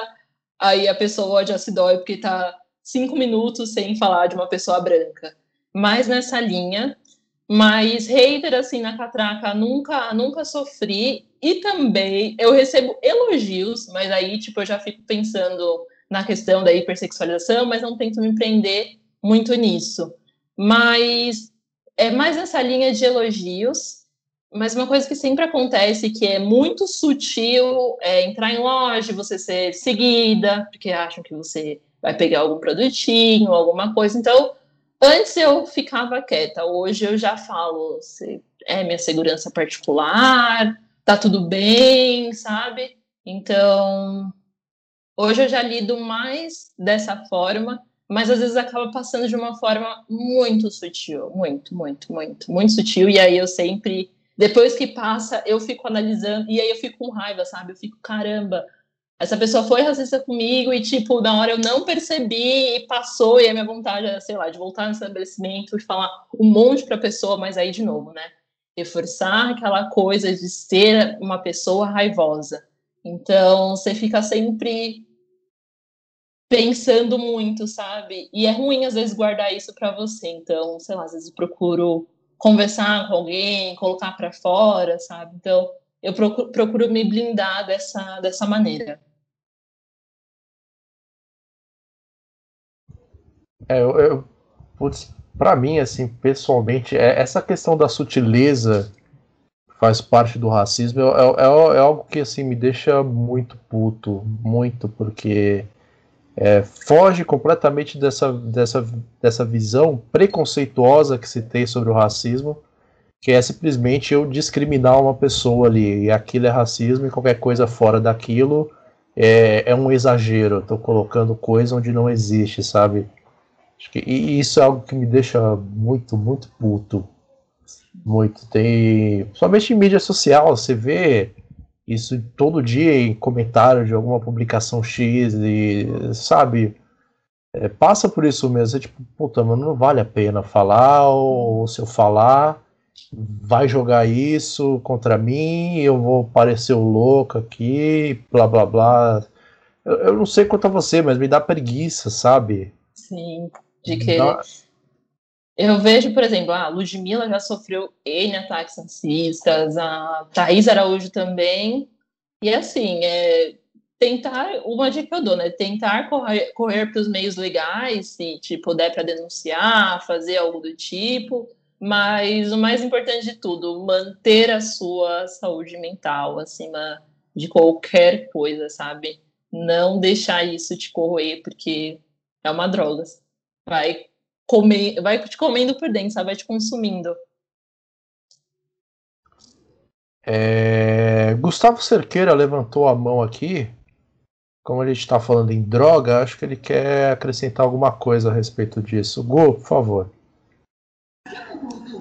aí a pessoa já se dói porque tá cinco minutos sem falar de uma pessoa branca. Mais nessa linha, mas hater assim na catraca nunca nunca sofri e também eu recebo elogios, mas aí tipo eu já fico pensando na questão da hipersexualização, mas não tento me prender muito nisso. Mas é mais nessa linha de elogios mas uma coisa que sempre acontece, que é muito sutil, é entrar em loja, você ser seguida, porque acham que você vai pegar algum produtinho, alguma coisa. Então, antes eu ficava quieta, hoje eu já falo, é minha segurança particular, tá tudo bem, sabe? Então, hoje eu já lido mais dessa forma, mas às vezes acaba passando de uma forma muito sutil, muito, muito, muito, muito sutil, e aí eu sempre depois que passa, eu fico analisando, e aí eu fico com raiva, sabe? Eu fico, caramba, essa pessoa foi racista comigo e, tipo, na hora eu não percebi e passou, e a minha vontade é, sei lá, de voltar no estabelecimento e falar um monte pra pessoa, mas aí, de novo, né? Reforçar aquela coisa de ser uma pessoa raivosa. Então, você fica sempre pensando muito, sabe? E é ruim, às vezes, guardar isso para você. Então, sei lá, às vezes eu procuro conversar com alguém, colocar para fora, sabe? Então, eu procuro, procuro, me blindar dessa, dessa maneira. É, eu, eu putz, pra mim, assim, pessoalmente, é, essa questão da sutileza faz parte do racismo é, é, é, é algo que assim me deixa muito puto, muito, porque é, foge completamente dessa, dessa, dessa visão preconceituosa que se tem sobre o racismo, que é simplesmente eu discriminar uma pessoa ali, e aquilo é racismo, e qualquer coisa fora daquilo é, é um exagero, tô colocando coisa onde não existe, sabe? e isso é algo que me deixa muito, muito puto. Muito. Tem. Somente em mídia social, você vê isso todo dia em comentário de alguma publicação X e, sabe, é, passa por isso mesmo. É tipo, puta, mano, não vale a pena falar, ou se eu falar, vai jogar isso contra mim, eu vou parecer o louco aqui, blá blá blá. Eu, eu não sei quanto a você, mas me dá preguiça, sabe? Sim, de querer. Dá... Eu vejo, por exemplo, a Ludmilla já sofreu N ataques racistas, a Thaís Araújo também. E assim, é, tentar, uma dica que eu dou, né? Tentar correr, correr para os meios legais, se tipo, puder para denunciar, fazer algo do tipo. Mas o mais importante de tudo, manter a sua saúde mental acima de qualquer coisa, sabe? Não deixar isso te corroer, porque é uma droga. Vai comer, vai te comendo por dentro, sabe? Vai te consumindo. É... Gustavo Cerqueira levantou a mão aqui. Como a gente está falando em droga, acho que ele quer acrescentar alguma coisa a respeito disso. Gu, por favor.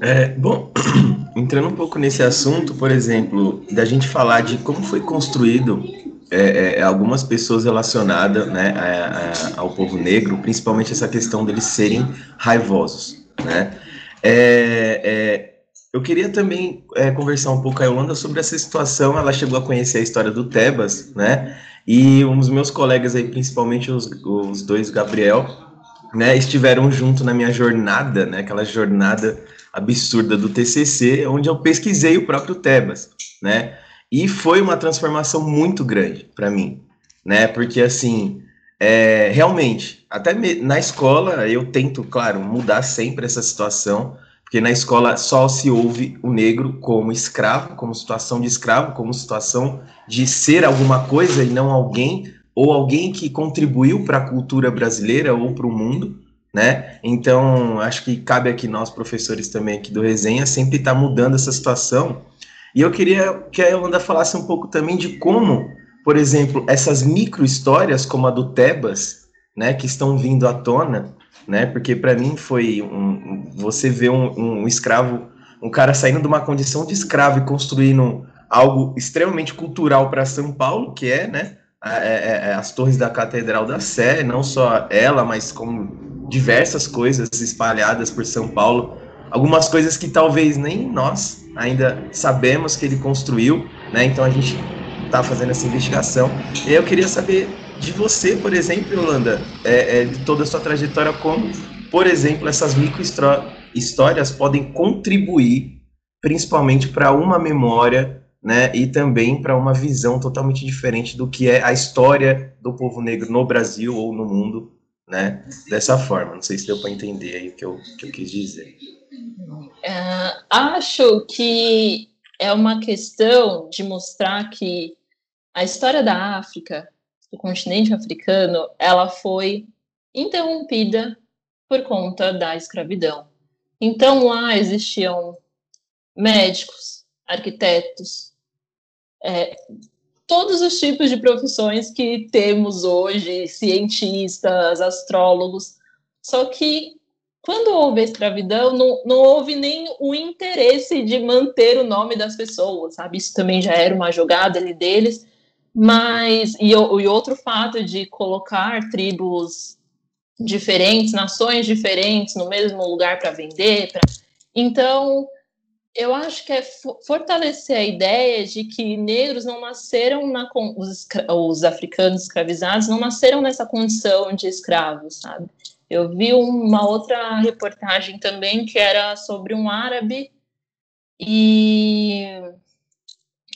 É, bom, entrando um pouco nesse assunto, por exemplo, da gente falar de como foi construído é, é, algumas pessoas relacionadas né, a, a, ao povo negro, principalmente essa questão deles serem raivosos. Né? É, é eu queria também é, conversar um pouco com a Yolanda sobre essa situação. Ela chegou a conhecer a história do Tebas, né? E uns meus colegas aí, principalmente os, os dois, Gabriel, né, estiveram junto na minha jornada, né? Aquela jornada absurda do TCC, onde eu pesquisei o próprio Tebas, né? E foi uma transformação muito grande para mim, né? Porque assim, é, realmente, até na escola eu tento, claro, mudar sempre essa situação, porque na escola só se ouve o negro como escravo, como situação de escravo, como situação de ser alguma coisa e não alguém, ou alguém que contribuiu para a cultura brasileira ou para o mundo, né? Então, acho que cabe aqui nós, professores também aqui do Resenha, sempre estar tá mudando essa situação e eu queria que a Yolanda falasse um pouco também de como, por exemplo, essas micro histórias, como a do Tebas, né, que estão vindo à tona, né, porque para mim foi um, você vê um, um escravo, um cara saindo de uma condição de escravo e construindo algo extremamente cultural para São Paulo, que é, né, as torres da Catedral da Sé, não só ela, mas como diversas coisas espalhadas por São Paulo, algumas coisas que talvez nem nós ainda sabemos que ele construiu, né? Então a gente está fazendo essa investigação. E eu queria saber de você, por exemplo, Yolanda, é, é, de toda a sua trajetória, como, por exemplo, essas micro histórias podem contribuir, principalmente para uma memória, né? E também para uma visão totalmente diferente do que é a história do povo negro no Brasil ou no mundo, né? Dessa forma. Não sei se deu para entender aí o que eu, que eu quis dizer. Uh, acho que é uma questão de mostrar que a história da África, do continente africano, ela foi interrompida por conta da escravidão. Então lá existiam médicos, arquitetos, é, todos os tipos de profissões que temos hoje, cientistas, astrólogos. Só que quando houve a escravidão, não, não houve nem o interesse de manter o nome das pessoas, sabe? Isso também já era uma jogada ali deles. Mas, e, e outro fato de colocar tribos diferentes, nações diferentes no mesmo lugar para vender. Pra... Então, eu acho que é fortalecer a ideia de que negros não nasceram na os, os africanos escravizados não nasceram nessa condição de escravos, sabe? Eu vi uma outra reportagem também que era sobre um árabe e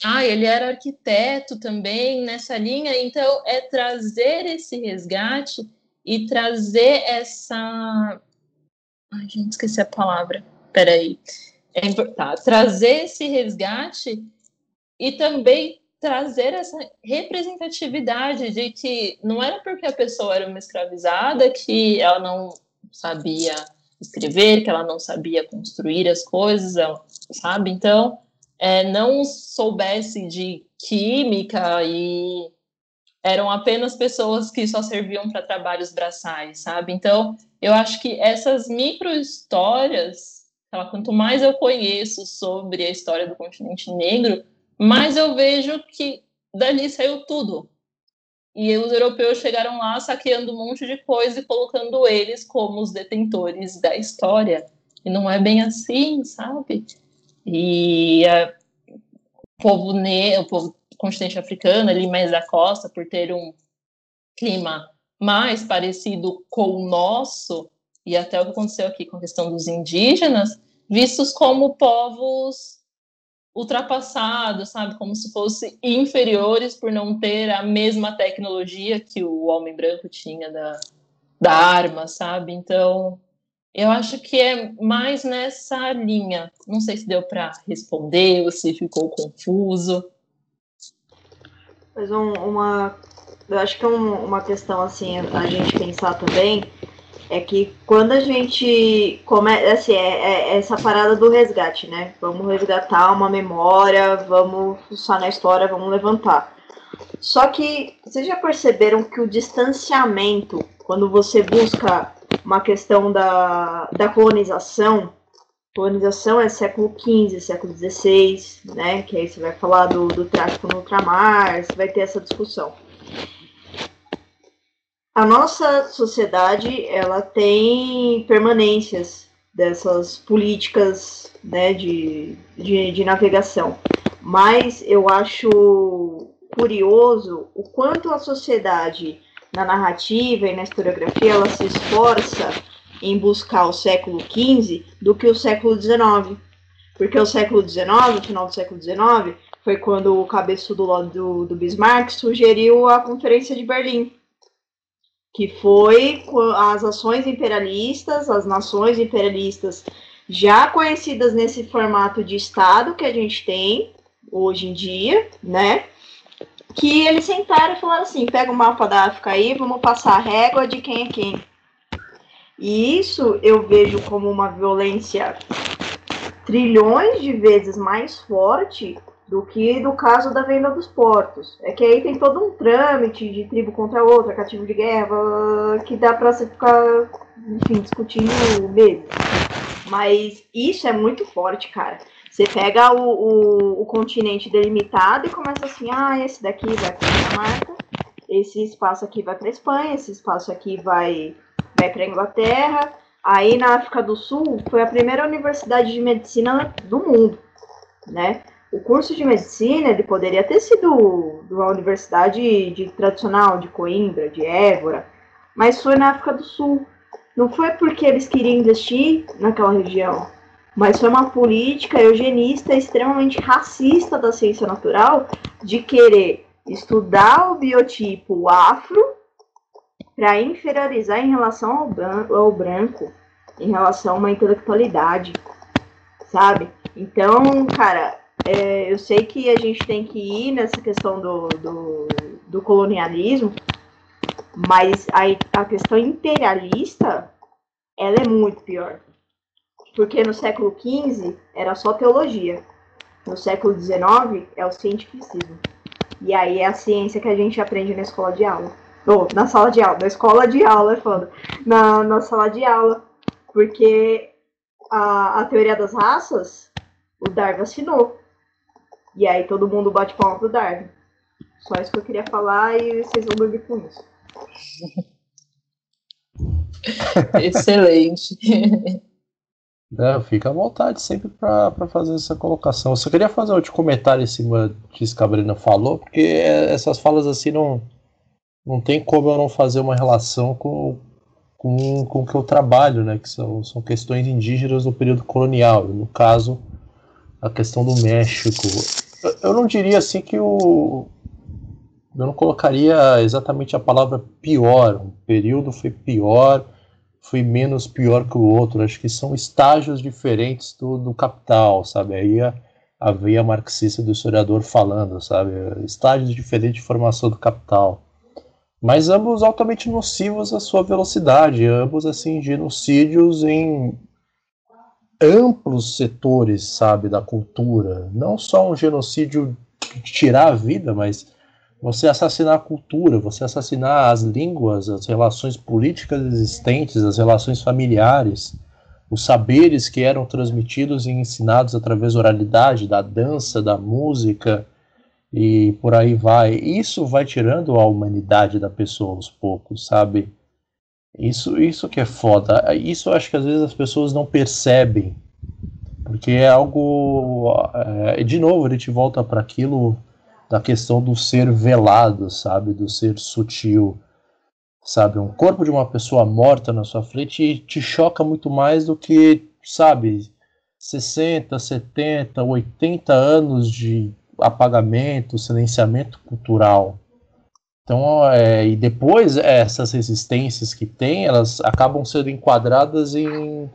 ah, ele era arquiteto também nessa linha, então é trazer esse resgate e trazer essa. Ai, gente, esqueci a palavra. Peraí. É, tá, trazer esse resgate e também trazer essa representatividade de que não era porque a pessoa era uma escravizada que ela não sabia escrever, que ela não sabia construir as coisas, ela, sabe? Então, é, não soubesse de química e eram apenas pessoas que só serviam para trabalhos braçais, sabe? Então, eu acho que essas micro histórias, quanto mais eu conheço sobre a história do continente negro, mais eu vejo que dali saiu tudo. E os europeus chegaram lá saqueando um monte de coisa e colocando eles como os detentores da história. E não é bem assim, sabe? E a, o povo ne, o povo continente africano, ali mais da costa, por ter um clima mais parecido com o nosso, e até o que aconteceu aqui com a questão dos indígenas, vistos como povos ultrapassados, sabe? Como se fossem inferiores por não ter a mesma tecnologia que o homem branco tinha da, da arma, sabe? Então, eu acho que é mais nessa linha. Não sei se deu para responder ou se ficou confuso. Mas um, uma. Eu acho que é um, uma questão assim, a gente pensar também é que quando a gente começa, assim, é, é, essa parada do resgate, né? Vamos resgatar uma memória, vamos fuçar na história, vamos levantar. Só que vocês já perceberam que o distanciamento, quando você busca uma questão da, da colonização, colonização é século XV, século XVI, né? Que aí você vai falar do, do tráfico no ultramar, você vai ter essa discussão a nossa sociedade ela tem permanências dessas políticas né, de, de, de navegação, mas eu acho curioso o quanto a sociedade na narrativa e na historiografia ela se esforça em buscar o século XV do que o século XIX. Porque o século XIX, final do século XIX, foi quando o cabeçudo do, do Bismarck sugeriu a Conferência de Berlim, que foi as ações imperialistas, as nações imperialistas já conhecidas nesse formato de Estado que a gente tem hoje em dia, né? Que eles sentaram e falaram assim: pega o mapa da África aí, vamos passar a régua de quem é quem. E isso eu vejo como uma violência trilhões de vezes mais forte do que no caso da venda dos portos. É que aí tem todo um trâmite de tribo contra outra, cativo de guerra, que dá para você ficar, enfim, discutindo mesmo. Mas isso é muito forte, cara. Você pega o, o, o continente delimitado e começa assim, ah, esse daqui vai para Dinamarca, esse espaço aqui vai para Espanha, esse espaço aqui vai, vai para Inglaterra. Aí na África do Sul foi a primeira universidade de medicina do mundo, né? O curso de medicina ele poderia ter sido de uma universidade de, tradicional de Coimbra, de Évora, mas foi na África do Sul. Não foi porque eles queriam investir naquela região, mas foi uma política eugenista extremamente racista da ciência natural de querer estudar o biotipo afro para inferiorizar em relação ao branco, ao branco, em relação a uma intelectualidade, sabe? Então, cara, é, eu sei que a gente tem que ir nessa questão do, do, do colonialismo, mas a, a questão imperialista ela é muito pior. Porque no século XV era só teologia. No século XIX é o cientificismo. E aí é a ciência que a gente aprende na escola de aula. Ou na sala de aula. Na escola de aula, é foda. Na, na sala de aula. Porque a, a teoria das raças, o Darwin assinou. E aí todo mundo bate palma pro Darwin. Só isso que eu queria falar e vocês vão dormir com isso. Excelente. É, fica à vontade sempre para fazer essa colocação. Eu só queria fazer um comentário em cima disso que a Brina falou, porque essas falas assim não, não tem como eu não fazer uma relação com, com, com o que eu trabalho, né? Que são, são questões indígenas do período colonial. No caso, a questão do México eu não diria assim que o. Eu não colocaria exatamente a palavra pior. O período foi pior, foi menos pior que o outro. Acho que são estágios diferentes do, do capital, sabe? Aí a, a veia marxista do historiador falando, sabe? Estágios diferentes de formação do capital. Mas ambos altamente nocivos à sua velocidade, ambos assim genocídios em amplos setores, sabe, da cultura. Não só um genocídio tirar a vida, mas você assassinar a cultura, você assassinar as línguas, as relações políticas existentes, as relações familiares, os saberes que eram transmitidos e ensinados através da oralidade, da dança, da música e por aí vai. Isso vai tirando a humanidade da pessoa aos poucos, sabe? Isso, isso que é foda. Isso acho que às vezes as pessoas não percebem, porque é algo. É, de novo, a gente volta para aquilo da questão do ser velado, sabe? Do ser sutil. Sabe? Um corpo de uma pessoa morta na sua frente te choca muito mais do que, sabe, 60, 70, 80 anos de apagamento, silenciamento cultural. Então, é, e depois essas resistências que tem, elas acabam sendo enquadradas em,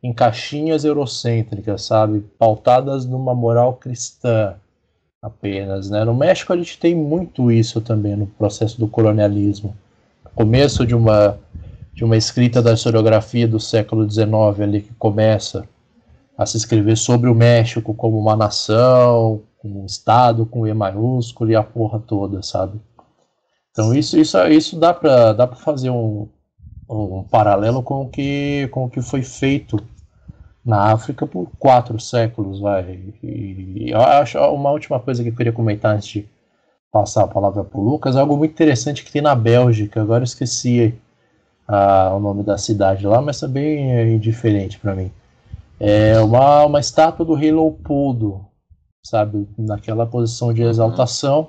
em caixinhas eurocêntricas, sabe? Pautadas numa moral cristã apenas, né? No México a gente tem muito isso também no processo do colonialismo. começo de uma de uma escrita da historiografia do século XIX ali que começa a se escrever sobre o México como uma nação, um estado com E maiúsculo e a porra toda, sabe? Então isso isso isso dá para dá fazer um, um paralelo com o que com o que foi feito na África por quatro séculos, vai. E eu acho uma última coisa que eu queria comentar antes de passar a palavra para o Lucas, é algo muito interessante que tem na Bélgica. Agora eu esqueci ah, o nome da cidade lá, mas também é indiferente para mim. É uma, uma estátua do rei Leopoldo, sabe, naquela posição de exaltação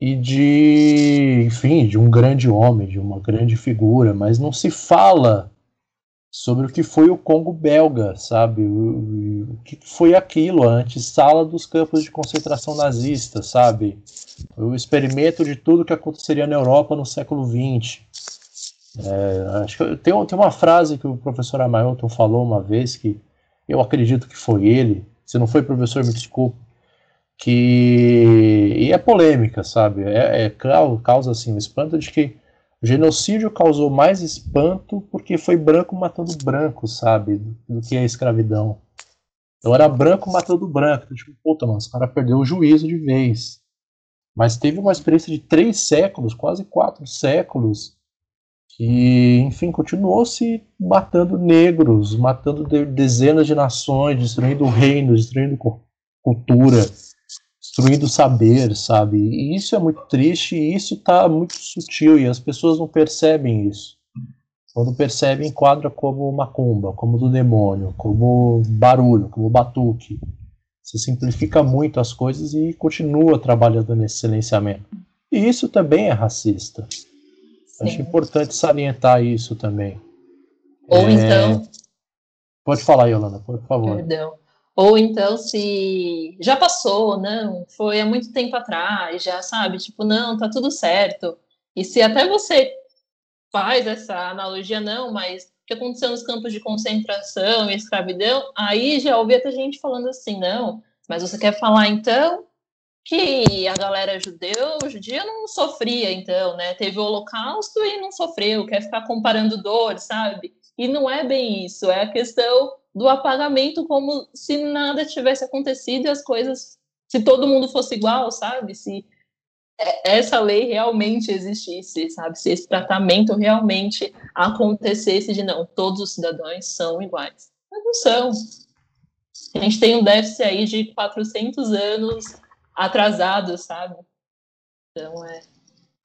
e de, enfim, de um grande homem, de uma grande figura, mas não se fala sobre o que foi o Congo belga, sabe? O, o que foi aquilo, a antessala dos campos de concentração nazista, sabe? O experimento de tudo que aconteceria na Europa no século XX. É, acho que tem, tem uma frase que o professor Amailton falou uma vez que eu acredito que foi ele. Se não foi professor, me desculpe. Que e é polêmica, sabe? É, é causa assim o espanto de que o genocídio causou mais espanto porque foi branco matando branco, sabe? Do que a escravidão. Então era branco matando branco. Então, tipo, puta, mano, os cara perdeu o juízo de vez. Mas teve uma experiência de três séculos, quase quatro séculos, que, enfim, continuou se matando negros, matando dezenas de nações, destruindo reinos, destruindo cultura destruindo o saber, sabe? E isso é muito triste e isso está muito sutil e as pessoas não percebem isso. Quando percebem, enquadra como macumba, como do demônio, como barulho, como batuque. Você simplifica muito as coisas e continua trabalhando nesse silenciamento. E isso também é racista. Sim. Acho importante salientar isso também. Ou é... então. Pode falar, Yolanda, por favor. Perdão. Ou então se já passou, não, foi há muito tempo atrás, já sabe, tipo, não, tá tudo certo. E se até você faz essa analogia, não, mas o que aconteceu nos campos de concentração e escravidão, aí já ouvi até gente falando assim, não, mas você quer falar então que a galera judeu, judia não sofria, então, né? Teve o holocausto e não sofreu, quer ficar comparando dor, sabe? E não é bem isso, é a questão do apagamento como se nada tivesse acontecido e as coisas, se todo mundo fosse igual, sabe? Se essa lei realmente existisse, sabe? Se esse tratamento realmente acontecesse de não, todos os cidadãos são iguais. Mas não são. A gente tem um déficit aí de 400 anos atrasado, sabe? Então é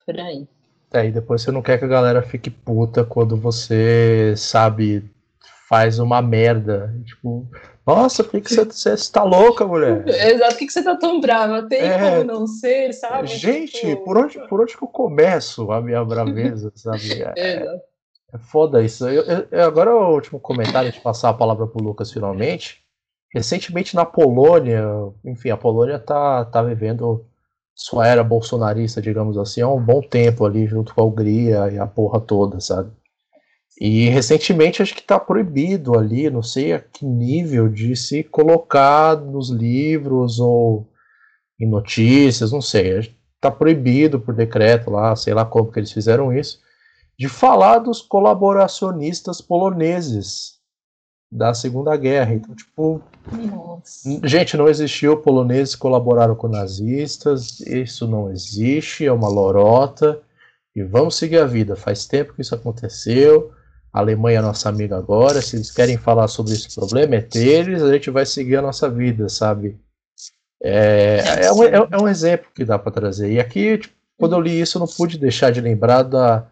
por aí. É, e depois você não quer que a galera fique puta quando você sabe faz uma merda. Tipo, nossa, por que, você, você está louca, mulher? Exato, por que, você está tão brava? Tem é, como não ser, sabe? Gente, tipo... por, onde, por onde que eu começo a minha braveza, sabe? É, é foda isso. Eu, eu, agora o último comentário, de passar a palavra para o Lucas finalmente. Recentemente na Polônia, enfim, a Polônia tá, tá vivendo sua era bolsonarista, digamos assim, há um bom tempo ali, junto com a Hungria e a porra toda, sabe? E recentemente acho que está proibido ali, não sei a que nível, de se colocar nos livros ou em notícias, não sei. Está proibido por decreto lá, sei lá como que eles fizeram isso, de falar dos colaboracionistas poloneses da Segunda Guerra. Então, tipo, Nossa. gente, não existiu poloneses que colaboraram com nazistas, isso não existe, é uma lorota. E vamos seguir a vida. Faz tempo que isso aconteceu. A Alemanha é nossa amiga agora. Se eles querem falar sobre esse problema, é deles, a gente vai seguir a nossa vida, sabe? É, é, um, é, é um exemplo que dá para trazer. E aqui, tipo, quando eu li isso, eu não pude deixar de lembrar da,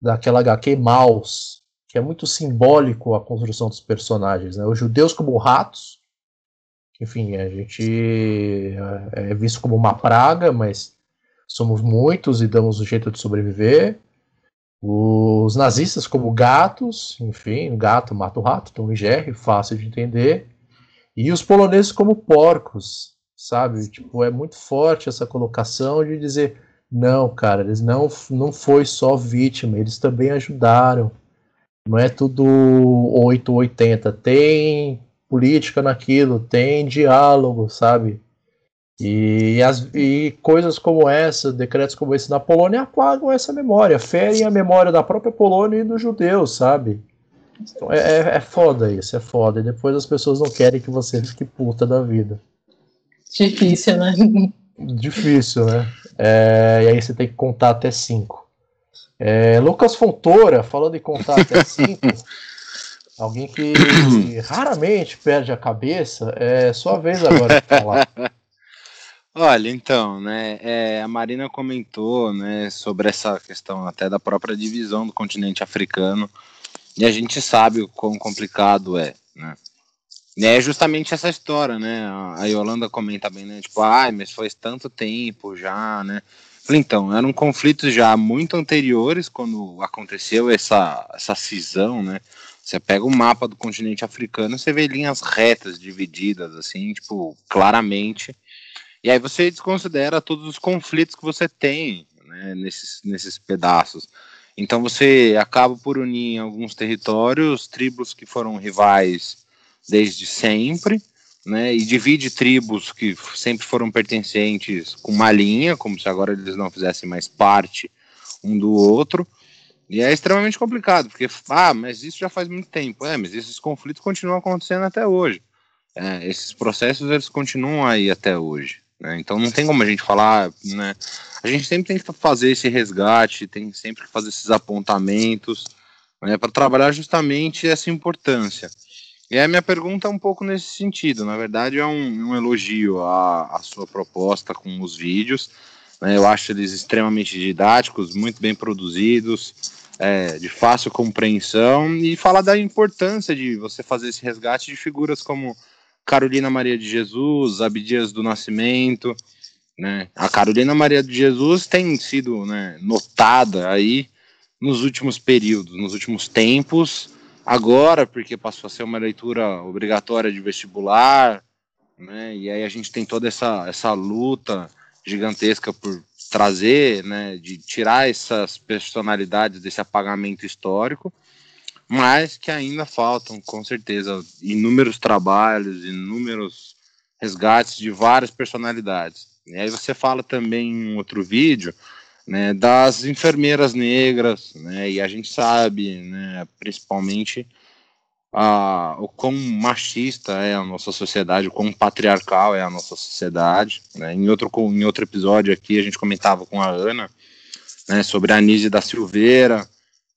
daquela HQ Maus, que é muito simbólico a construção dos personagens. Né? Os judeus como ratos, enfim, a gente é, é visto como uma praga, mas somos muitos e damos o jeito de sobreviver. Os nazistas como gatos, enfim, gato mata o rato, Tom e Jerry, fácil de entender. E os poloneses como porcos, sabe? Tipo, é muito forte essa colocação de dizer, não, cara, eles não, não foi só vítima, eles também ajudaram. Não é tudo 880. Tem política naquilo, tem diálogo, sabe? E, as, e coisas como essa, decretos como esse na Polônia apagam essa memória, ferem a memória da própria Polônia e dos judeus, sabe? Então é, é, é foda isso, é foda. E depois as pessoas não querem que você fique puta da vida. Difícil, né? Difícil, né? É, e aí você tem que contar até cinco. É, Lucas Fontoura, falando em contar até 5, alguém que raramente perde a cabeça, é sua vez agora de falar. Olha, então, né, é, a Marina comentou, né, sobre essa questão até da própria divisão do continente africano, e a gente sabe o quão complicado é, né. E é justamente essa história, né, a Yolanda comenta bem, né, tipo, ai, mas foi tanto tempo já, né, Falei, então, eram conflitos já muito anteriores quando aconteceu essa, essa cisão, né? Você pega o mapa do continente africano, você vê linhas retas divididas, assim, tipo, claramente. E aí você desconsidera todos os conflitos que você tem né, nesses, nesses pedaços. Então você acaba por unir em alguns territórios tribos que foram rivais desde sempre, né, e divide tribos que sempre foram pertencentes com uma linha, como se agora eles não fizessem mais parte um do outro. E é extremamente complicado, porque, ah, mas isso já faz muito tempo. É, mas esses conflitos continuam acontecendo até hoje. É, esses processos, eles continuam aí até hoje. Né? Então não tem como a gente falar, né? A gente sempre tem que fazer esse resgate, tem sempre que fazer esses apontamentos, né, para trabalhar justamente essa importância. E a minha pergunta é um pouco nesse sentido. Na verdade, é um, um elogio à, à, sua proposta com os vídeos. Né? Eu acho eles extremamente didáticos, muito bem produzidos, é, de fácil compreensão e falar da importância de você fazer esse resgate de figuras como Carolina Maria de Jesus, Abdias do Nascimento. Né? A Carolina Maria de Jesus tem sido né, notada aí nos últimos períodos, nos últimos tempos agora, porque passou a ser uma leitura obrigatória de vestibular, né? E aí a gente tem toda essa, essa luta gigantesca por trazer, né, de tirar essas personalidades desse apagamento histórico, mas que ainda faltam, com certeza, inúmeros trabalhos, inúmeros resgates de várias personalidades. E aí você fala também em outro vídeo né, das enfermeiras negras, né, e a gente sabe, né, principalmente a, o quão machista é a nossa sociedade, o quão patriarcal é a nossa sociedade. Né. Em, outro, em outro episódio aqui a gente comentava com a Ana né, sobre a Anise da Silveira,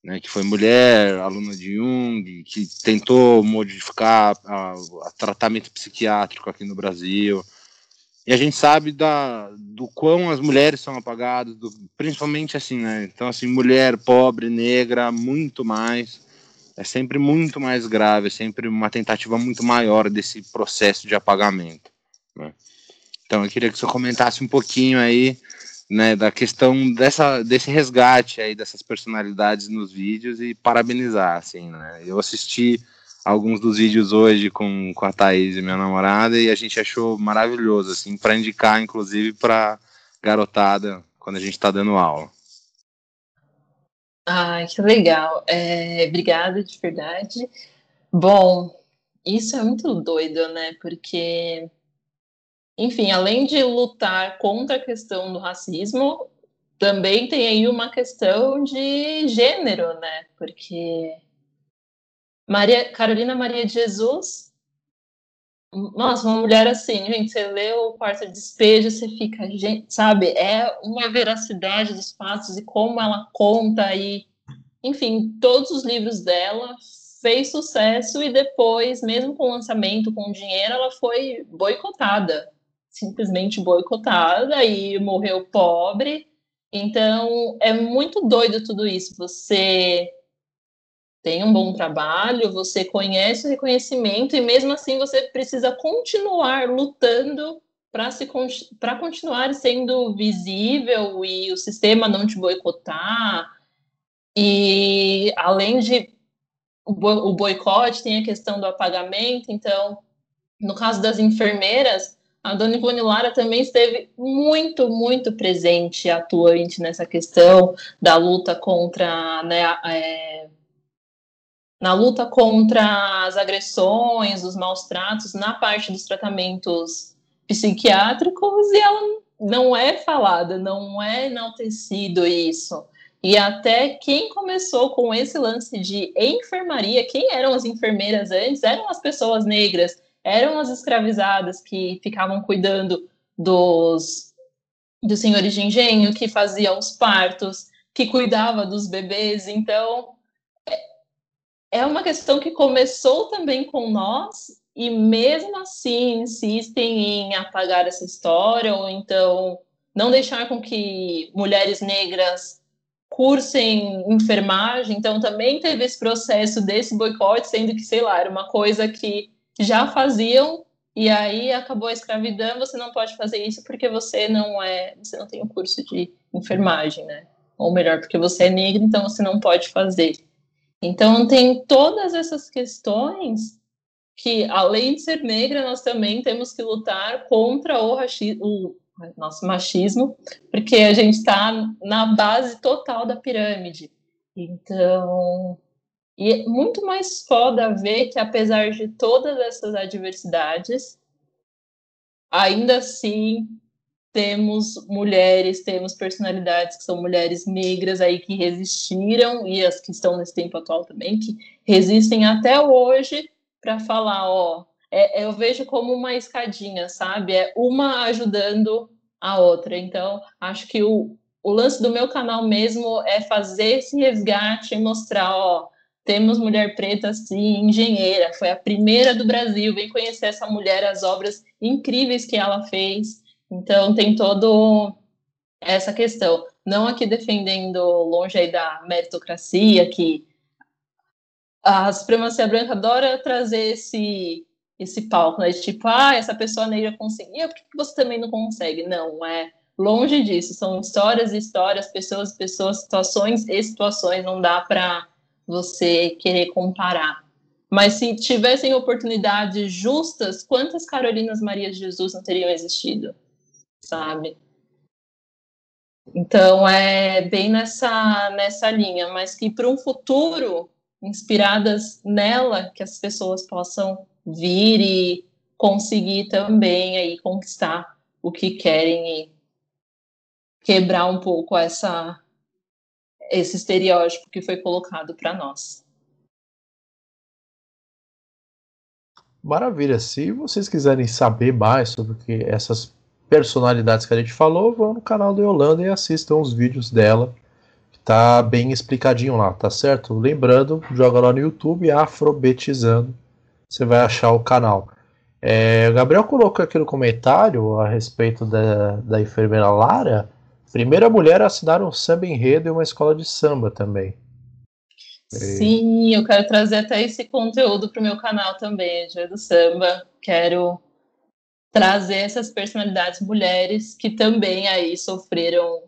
né, que foi mulher, aluna de Jung, que tentou modificar o tratamento psiquiátrico aqui no Brasil, e a gente sabe da, do quão as mulheres são apagadas, do, principalmente assim, né? Então, assim, mulher, pobre, negra, muito mais. É sempre muito mais grave, é sempre uma tentativa muito maior desse processo de apagamento. Né? Então, eu queria que você comentasse um pouquinho aí, né, da questão dessa, desse resgate aí dessas personalidades nos vídeos e parabenizar, assim, né? Eu assisti alguns dos vídeos hoje com, com a Thaís, minha namorada, e a gente achou maravilhoso, assim, para indicar, inclusive, para garotada quando a gente está dando aula. Ai, que legal. É, obrigada, de verdade. Bom, isso é muito doido, né? Porque, enfim, além de lutar contra a questão do racismo, também tem aí uma questão de gênero, né? Porque Maria Carolina Maria de Jesus, nossa, uma mulher assim, gente, você lê o quarto de despejo, você fica, gente, sabe, é uma veracidade dos fatos e como ela conta aí, enfim, todos os livros dela fez sucesso e depois, mesmo com o lançamento, com dinheiro, ela foi boicotada, simplesmente boicotada e morreu pobre. Então, é muito doido tudo isso. Você tem um bom trabalho, você conhece o reconhecimento e mesmo assim você precisa continuar lutando para se para continuar sendo visível e o sistema não te boicotar. E além de o boicote, tem a questão do apagamento. Então, no caso das enfermeiras, a dona Ivone Lara também esteve muito, muito presente, atuante nessa questão da luta contra, né, é, na luta contra as agressões, os maus tratos, na parte dos tratamentos psiquiátricos, e ela não é falada, não é enaltecido isso. E até quem começou com esse lance de enfermaria, quem eram as enfermeiras antes, eram as pessoas negras, eram as escravizadas que ficavam cuidando dos, dos senhores de engenho, que faziam os partos, que cuidava dos bebês. Então, é, é uma questão que começou também com nós e mesmo assim insistem em apagar essa história ou então não deixar com que mulheres negras cursem enfermagem, então também teve esse processo desse boicote, sendo que, sei lá, era uma coisa que já faziam e aí acabou a escravidão, você não pode fazer isso porque você não é, você não tem o um curso de enfermagem, né? Ou melhor, porque você é negra, então você não pode fazer. Então tem todas essas questões que, além de ser negra, nós também temos que lutar contra o, o nosso machismo, porque a gente está na base total da pirâmide. Então, e é muito mais foda ver que, apesar de todas essas adversidades, ainda assim temos mulheres, temos personalidades que são mulheres negras aí que resistiram, e as que estão nesse tempo atual também, que resistem até hoje para falar, ó, é, eu vejo como uma escadinha, sabe? É uma ajudando a outra. Então, acho que o, o lance do meu canal mesmo é fazer esse resgate e mostrar, ó, temos mulher preta, sim, engenheira, foi a primeira do Brasil, vem conhecer essa mulher, as obras incríveis que ela fez. Então, tem todo essa questão. Não aqui defendendo longe aí da meritocracia, que a supremacia branca adora trazer esse esse palco, né? De tipo, ah, essa pessoa negra conseguia, por que você também não consegue? Não, é longe disso. São histórias e histórias, pessoas e pessoas, situações e situações. Não dá para você querer comparar. Mas se tivessem oportunidades justas, quantas Carolinas Maria de Jesus não teriam existido? Sabe? Então é bem nessa nessa linha, mas que para um futuro inspiradas nela que as pessoas possam vir e conseguir também aí conquistar o que querem e quebrar um pouco essa esse estereótipo que foi colocado para nós. Maravilha. Se vocês quiserem saber mais sobre que essas personalidades que a gente falou, vão no canal da Yolanda e assistam os vídeos dela. Tá bem explicadinho lá, tá certo? Lembrando, joga lá no YouTube Afrobetizando você vai achar o canal. É, o Gabriel colocou aqui no comentário a respeito da, da enfermeira Lara. Primeira mulher a assinar um samba enredo e uma escola de samba também. Sim, eu quero trazer até esse conteúdo para o meu canal também, Dia do Samba. Quero trazer essas personalidades mulheres que também aí sofreram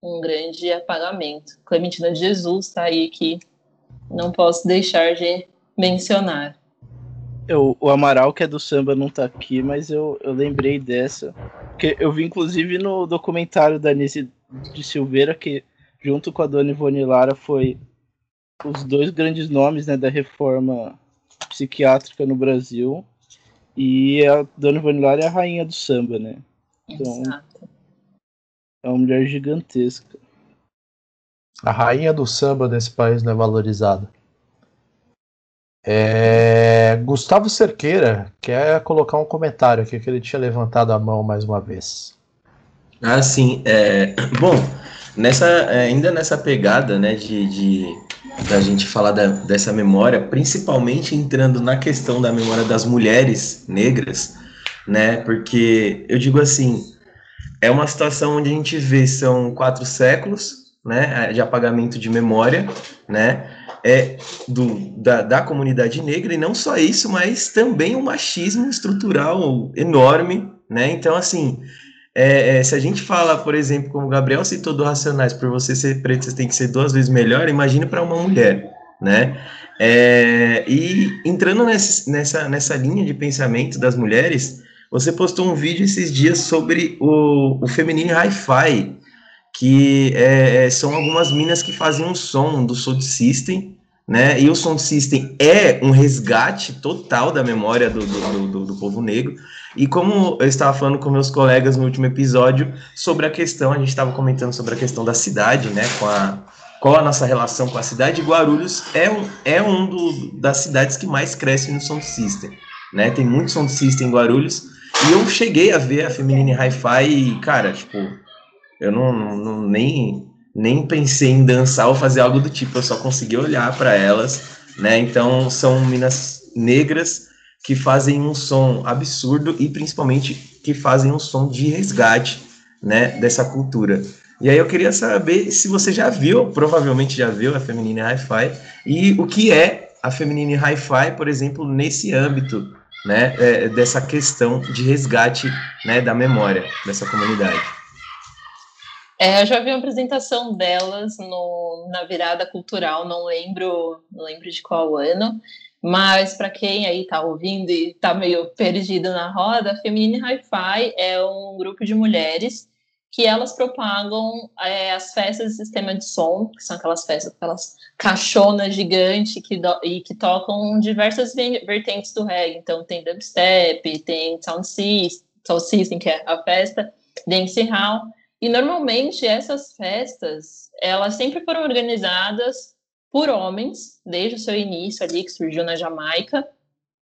um grande apagamento. Clementina de Jesus está aí que não posso deixar de mencionar. Eu, o Amaral, que é do samba, não tá aqui, mas eu, eu lembrei dessa. Porque eu vi, inclusive, no documentário da Nise de Silveira, que junto com a Dona Ivone Lara, foi os dois grandes nomes né, da reforma psiquiátrica no Brasil. E a Dona Ivone Lara é a rainha do samba, né? Então, Exato. é uma mulher gigantesca. A rainha do samba desse país não é valorizada. É, Gustavo Cerqueira quer colocar um comentário aqui que ele tinha levantado a mão mais uma vez. Ah, sim. É, bom, nessa, é, ainda nessa pegada, né, de, de da gente falar da, dessa memória, principalmente entrando na questão da memória das mulheres negras, né, porque eu digo assim, é uma situação onde a gente vê são quatro séculos, né, de apagamento de memória, né, é do, da, da comunidade negra, e não só isso, mas também um machismo estrutural enorme, né, então assim, é, é, se a gente fala, por exemplo, como o Gabriel citou do Racionais, por você ser preto, você tem que ser duas vezes melhor, imagine para uma mulher, né? É, e entrando nessa, nessa, nessa linha de pensamento das mulheres, você postou um vídeo esses dias sobre o, o feminino hi-fi, que é, são algumas minas que fazem um som do Sound System, né? E o Sound System é um resgate total da memória do, do, do, do povo negro. E como eu estava falando com meus colegas no último episódio sobre a questão, a gente estava comentando sobre a questão da cidade, né? Com a, qual a nossa relação com a cidade, Guarulhos é um, é um do, das cidades que mais cresce no sound system, né? Tem muito sound system em Guarulhos. E eu cheguei a ver a Feminine Hi-Fi e, cara, tipo, eu não, não, não, nem, nem pensei em dançar ou fazer algo do tipo, eu só consegui olhar para elas, né? Então, são minas negras que fazem um som absurdo e principalmente que fazem um som de resgate, né, dessa cultura. E aí eu queria saber se você já viu, provavelmente já viu a Feminine Hi-Fi, e o que é a Feminine Hi-Fi, por exemplo, nesse âmbito, né, é, dessa questão de resgate, né, da memória dessa comunidade. É, eu já vi uma apresentação delas no, na virada cultural, não lembro, não lembro de qual ano, mas para quem aí está ouvindo e está meio perdido na roda, Feminine Hi-Fi é um grupo de mulheres que elas propagam é, as festas de sistema de som, que são aquelas festas, aquelas caixonas gigantes que do, e que tocam diversas vertentes do reggae. Então tem dubstep, tem sound system, sound system que é a festa, dancehall. E normalmente essas festas, elas sempre foram organizadas por homens, desde o seu início ali, que surgiu na Jamaica,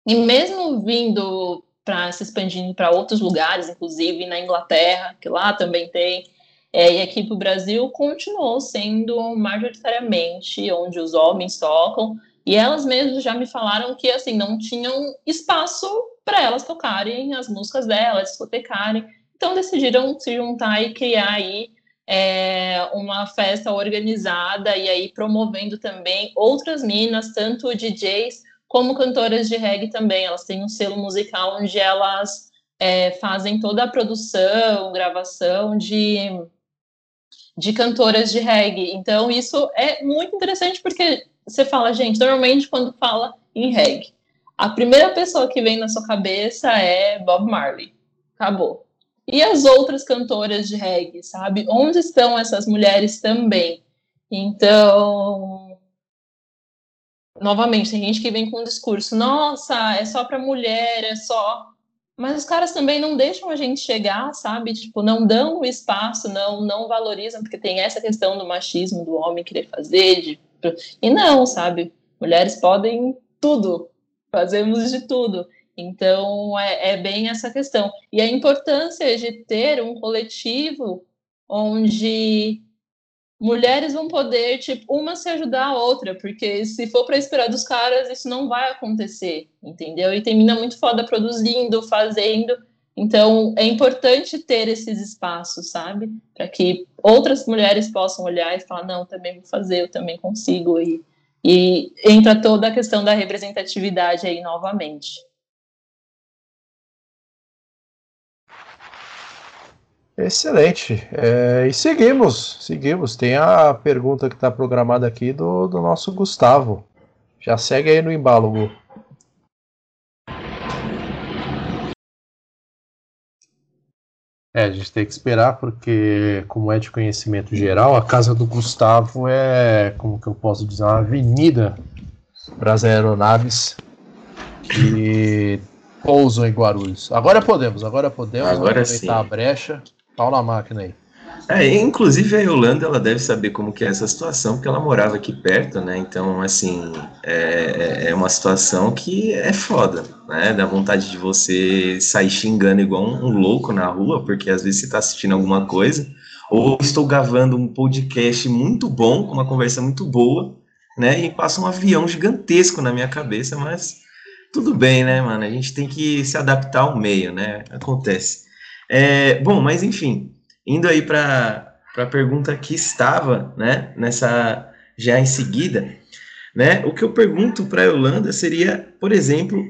e mesmo vindo para se expandindo para outros lugares, inclusive na Inglaterra, que lá também tem, é, e aqui para o Brasil, continuou sendo majoritariamente onde os homens tocam, e elas mesmas já me falaram que assim não tinham espaço para elas tocarem as músicas delas, discotecarem, então decidiram se juntar e criar aí é, uma festa organizada e aí promovendo também outras minas, tanto DJs como cantoras de reggae também. Elas têm um selo musical onde elas é, fazem toda a produção, gravação de, de cantoras de reggae. Então, isso é muito interessante porque você fala, gente, normalmente quando fala em reggae, a primeira pessoa que vem na sua cabeça é Bob Marley. Acabou. E as outras cantoras de reggae, sabe? Onde estão essas mulheres também? Então, novamente, tem gente que vem com um discurso: nossa, é só para mulher, é só. Mas os caras também não deixam a gente chegar, sabe? Tipo, não dão o espaço, não, não valorizam, porque tem essa questão do machismo, do homem querer fazer. De... E não, sabe? Mulheres podem tudo, fazemos de tudo. Então, é, é, bem essa questão. E a importância de ter um coletivo onde mulheres vão poder, tipo, uma se ajudar a outra, porque se for para esperar dos caras, isso não vai acontecer, entendeu? E tem mina muito foda produzindo, fazendo. Então, é importante ter esses espaços, sabe? Para que outras mulheres possam olhar e falar: não, também vou fazer, eu também consigo. E, e entra toda a questão da representatividade aí novamente. Excelente. É, e seguimos, seguimos. Tem a pergunta que está programada aqui do, do nosso Gustavo. Já segue aí no embalo, Gu. É, a gente tem que esperar, porque, como é de conhecimento geral, a casa do Gustavo é, como que eu posso dizer, uma avenida para as aeronaves que pousam em Guarulhos. Agora podemos, agora podemos Agora aproveitar sim. a brecha. Pau na máquina aí. É, inclusive a Yolanda, ela deve saber como que é essa situação, porque ela morava aqui perto, né? Então, assim, é, é uma situação que é foda, né? Dá vontade de você sair xingando igual um, um louco na rua, porque às vezes você tá assistindo alguma coisa, ou estou gravando um podcast muito bom, com uma conversa muito boa, né? E passa um avião gigantesco na minha cabeça, mas tudo bem, né, mano? A gente tem que se adaptar ao meio, né? Acontece. É, bom, mas enfim, indo aí para a pergunta que estava, né, nessa já em seguida, né, o que eu pergunto para a Yolanda seria, por exemplo,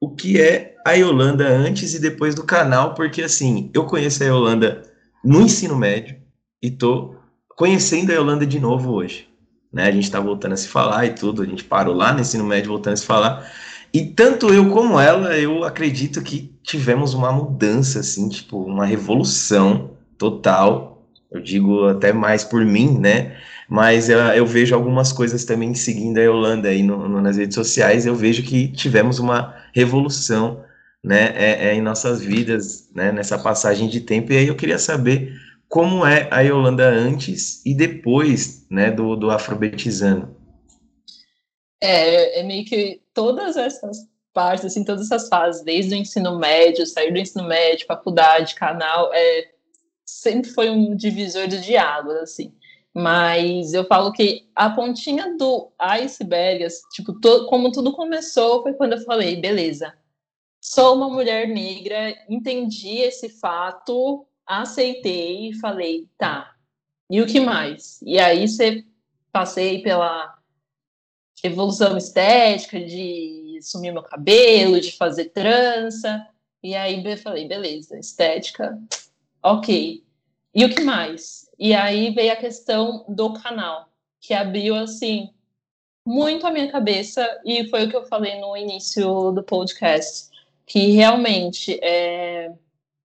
o que é a Yolanda antes e depois do canal, porque assim, eu conheço a Yolanda no ensino médio e tô conhecendo a Yolanda de novo hoje, né, a gente tá voltando a se falar e tudo, a gente parou lá no ensino médio voltando a se falar, e tanto eu como ela, eu acredito que tivemos uma mudança, assim, tipo, uma revolução total. Eu digo até mais por mim, né? Mas eu, eu vejo algumas coisas também seguindo a Yolanda aí no, no, nas redes sociais. Eu vejo que tivemos uma revolução, né? É, é, em nossas vidas, né? Nessa passagem de tempo. E aí eu queria saber como é a Yolanda antes e depois, né? Do, do Afrobetizando. É, é meio que todas essas partes, assim, todas essas fases, desde o ensino médio, sair do ensino médio, faculdade, canal, é, sempre foi um divisor de águas, assim. Mas eu falo que a pontinha do iceberg, tipo, como tudo começou, foi quando eu falei, beleza, sou uma mulher negra, entendi esse fato, aceitei e falei, tá, e o que mais? E aí você passei pela evolução estética, de sumir meu cabelo, de fazer trança. E aí eu falei, beleza, estética, ok. E o que mais? E aí veio a questão do canal, que abriu assim muito a minha cabeça e foi o que eu falei no início do podcast, que realmente é,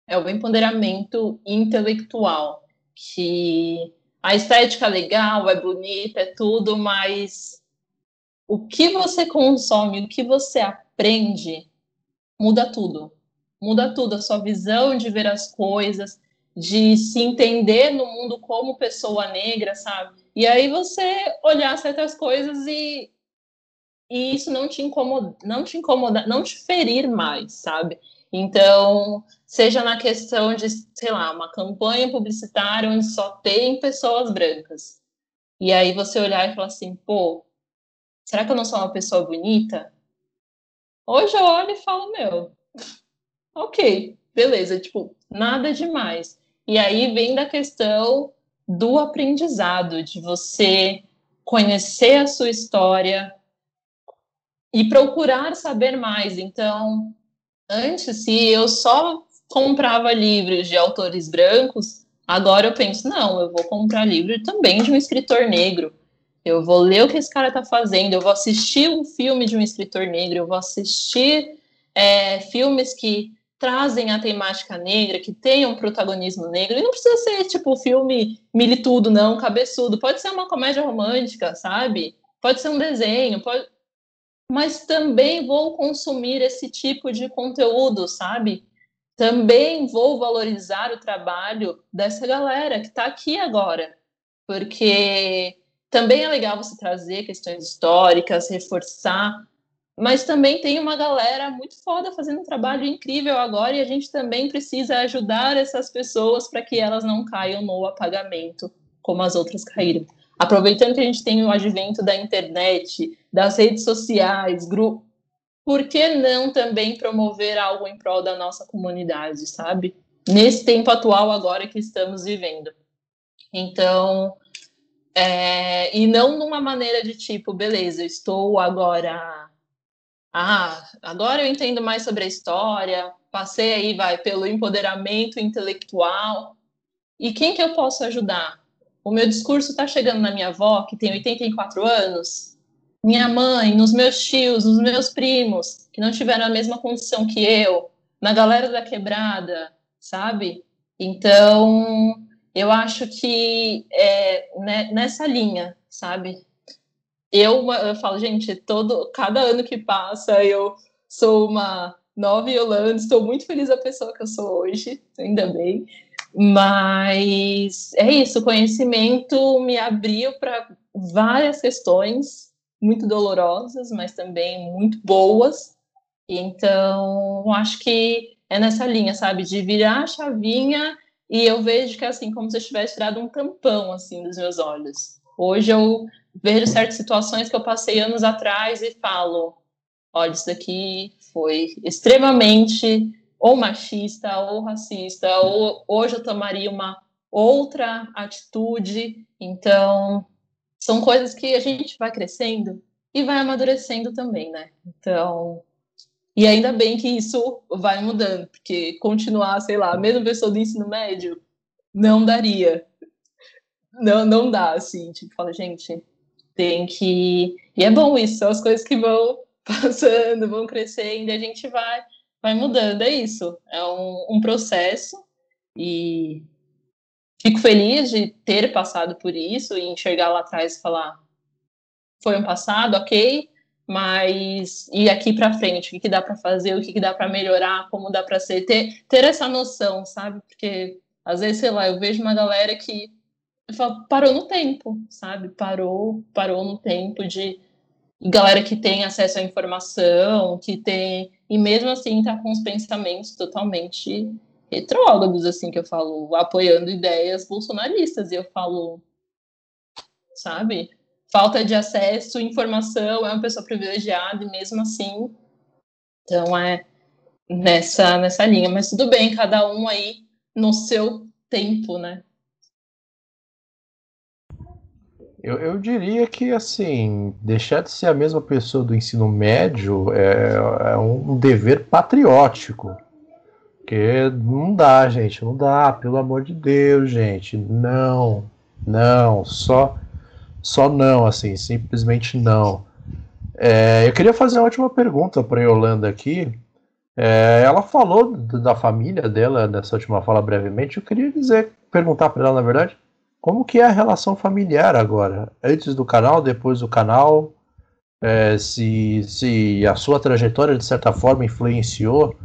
é o empoderamento intelectual, que a estética é legal, é bonita, é tudo, mas o que você consome, o que você aprende, muda tudo. Muda tudo, a sua visão de ver as coisas, de se entender no mundo como pessoa negra, sabe? E aí você olhar certas coisas e, e isso não te incomoda, não te incomoda, não te ferir mais, sabe? Então, seja na questão de, sei lá, uma campanha publicitária onde só tem pessoas brancas. E aí você olhar e falar assim, pô, será que eu não sou uma pessoa bonita? Hoje eu olho e falo, meu, ok, beleza, tipo, nada demais. E aí vem da questão do aprendizado, de você conhecer a sua história e procurar saber mais. Então, antes, se eu só comprava livros de autores brancos, agora eu penso, não, eu vou comprar livro também de um escritor negro. Eu vou ler o que esse cara está fazendo, eu vou assistir um filme de um escritor negro, eu vou assistir é, filmes que trazem a temática negra, que tenham um protagonismo negro, e não precisa ser tipo filme militudo, não, cabeçudo, pode ser uma comédia romântica, sabe? Pode ser um desenho, pode... mas também vou consumir esse tipo de conteúdo, sabe? Também vou valorizar o trabalho dessa galera que está aqui agora, porque também é legal você trazer questões históricas, reforçar, mas também tem uma galera muito foda fazendo um trabalho incrível agora e a gente também precisa ajudar essas pessoas para que elas não caiam no apagamento como as outras caíram. Aproveitando que a gente tem o advento da internet, das redes sociais, grupo, por que não também promover algo em prol da nossa comunidade, sabe? Nesse tempo atual agora que estamos vivendo. Então, é, e não numa maneira de tipo, beleza, eu estou agora. Ah, agora eu entendo mais sobre a história, passei aí, vai, pelo empoderamento intelectual. E quem que eu posso ajudar? O meu discurso está chegando na minha avó, que tem 84 anos, minha mãe, nos meus tios, nos meus primos, que não tiveram a mesma condição que eu, na galera da quebrada, sabe? Então, eu acho que é né, nessa linha, sabe? Eu, eu falo, gente, todo, cada ano que passa, eu sou uma nova Yolanda, estou muito feliz da pessoa que eu sou hoje, ainda bem. Mas é isso, o conhecimento me abriu para várias questões muito dolorosas, mas também muito boas. Então, acho que é nessa linha, sabe, de virar a chavinha e eu vejo que é assim como se eu tivesse tirado um tampão assim dos meus olhos. Hoje eu vejo certas situações que eu passei anos atrás e falo, olha, isso daqui foi extremamente ou machista ou racista, ou hoje eu tomaria uma outra atitude. Então, são coisas que a gente vai crescendo e vai amadurecendo também, né? Então, e ainda bem que isso vai mudando, porque continuar, sei lá, mesmo pessoa do ensino médio, não daria. Não, não dá, assim, tipo, fala, gente, tem que. E é bom isso, são as coisas que vão passando, vão crescendo, e a gente vai vai mudando, é isso. É um, um processo e fico feliz de ter passado por isso e enxergar lá atrás e falar foi um passado, ok, mas e aqui para frente, o que, que dá para fazer, o que, que dá para melhorar, como dá para ser, ter, ter essa noção, sabe? Porque às vezes, sei lá, eu vejo uma galera que fala, parou no tempo, sabe? Parou, parou no tempo de galera que tem acesso à informação, que tem e mesmo assim tá com os pensamentos totalmente retrógrados, assim, que eu falo, apoiando ideias bolsonaristas, e eu falo, sabe? Falta de acesso, informação, é uma pessoa privilegiada, e mesmo assim, então é nessa, nessa linha. Mas tudo bem, cada um aí no seu tempo, né? Eu, eu diria que, assim, deixar de ser a mesma pessoa do ensino médio é, é um dever patriótico. Porque não dá, gente, não dá, pelo amor de Deus, gente. Não, não, só, só não, assim, simplesmente não. É, eu queria fazer uma última pergunta para a Yolanda aqui. É, ela falou da família dela nessa última fala brevemente. Eu queria dizer, perguntar para ela, na verdade, como que é a relação familiar agora? Antes do canal, depois do canal? É, se, se a sua trajetória, de certa forma, influenciou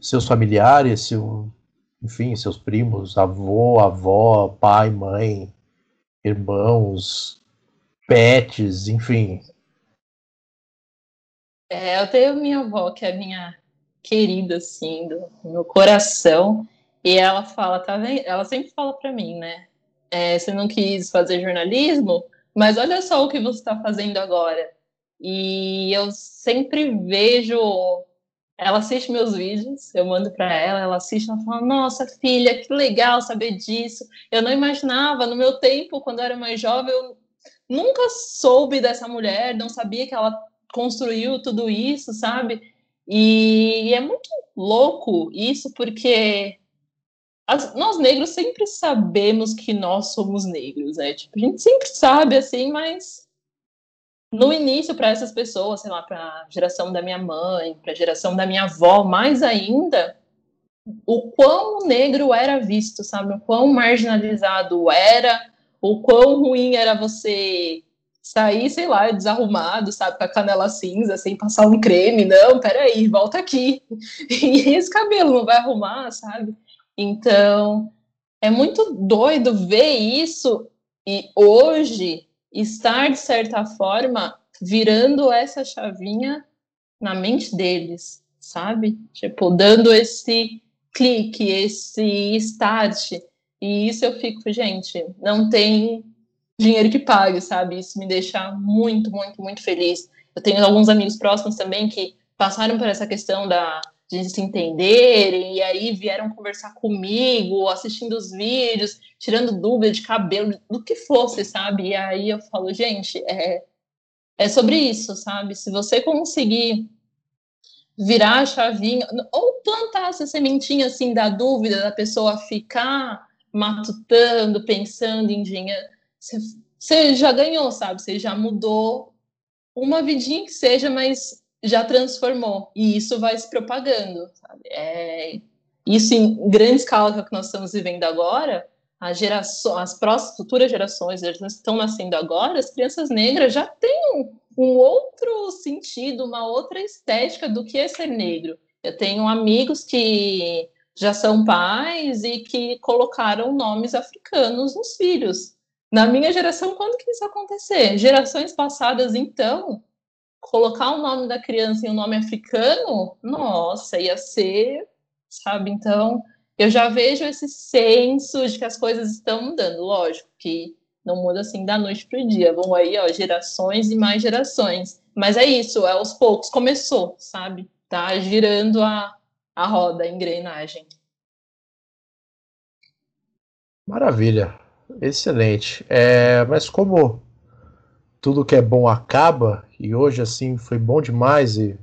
seus familiares, seu, enfim, seus primos, avô, avó, pai, mãe, irmãos, pets, enfim. É, eu tenho minha avó, que é minha querida, assim, do meu coração, e ela fala, tá vendo? Ela sempre fala para mim, né? é, você não quis fazer jornalismo, mas olha só o que você está fazendo agora. E eu sempre vejo. Ela assiste meus vídeos, eu mando para ela, ela assiste, ela fala: Nossa, filha, que legal saber disso. Eu não imaginava, no meu tempo, quando eu era mais jovem, eu nunca soube dessa mulher, não sabia que ela construiu tudo isso, sabe? E é muito louco isso, porque as, nós negros sempre sabemos que nós somos negros, né? Tipo, a gente sempre sabe assim, mas no início para essas pessoas, sei lá, para a geração da minha mãe, para a geração da minha avó, mais ainda, o quão negro era visto, sabe? O quão marginalizado era, o quão ruim era você sair, sei lá, desarrumado, sabe, com a canela cinza, sem passar um creme. Não, peraí, volta aqui. E esse cabelo não vai arrumar, sabe? Então, é muito doido ver isso e hoje estar, de certa forma, virando essa chavinha na mente deles, sabe? Tipo, dando esse clique, esse start. E isso eu fico, gente, não tem dinheiro que pague, sabe? Isso me deixa muito, muito, muito feliz. Eu tenho alguns amigos próximos também que passaram por essa questão da de se entenderem, e aí vieram conversar comigo, assistindo os vídeos, tirando dúvida de cabelo, do que fosse, sabe? E aí eu falo, gente, é, é sobre isso, sabe? Se você conseguir virar a chavinha, ou plantar essa sementinha assim da dúvida da pessoa ficar matutando, pensando em dinheiro, você, você já ganhou, sabe? Você já mudou uma vidinha que seja, mas já transformou. E isso vai se propagando, sabe? É... isso em grande escala que é que nós estamos vivendo agora, as gerações, as próximas futuras gerações, eles estão nascendo agora, as crianças negras já têm um, um outro sentido, uma outra estética do que é ser negro. Eu tenho amigos que já são pais e que colocaram nomes africanos nos filhos. Na minha geração, quando que isso acontecer? Gerações passadas, então, colocar o nome da criança em um nome africano, nossa, ia ser, sabe? Então, eu já vejo esse senso de que as coisas estão mudando. Lógico que não muda assim da noite para o dia. Vão aí, ó, gerações e mais gerações. Mas é isso, é aos poucos começou, sabe? Tá girando a, a roda, a engrenagem. Maravilha, excelente. É, mas como tudo que é bom acaba, e hoje assim foi bom demais, e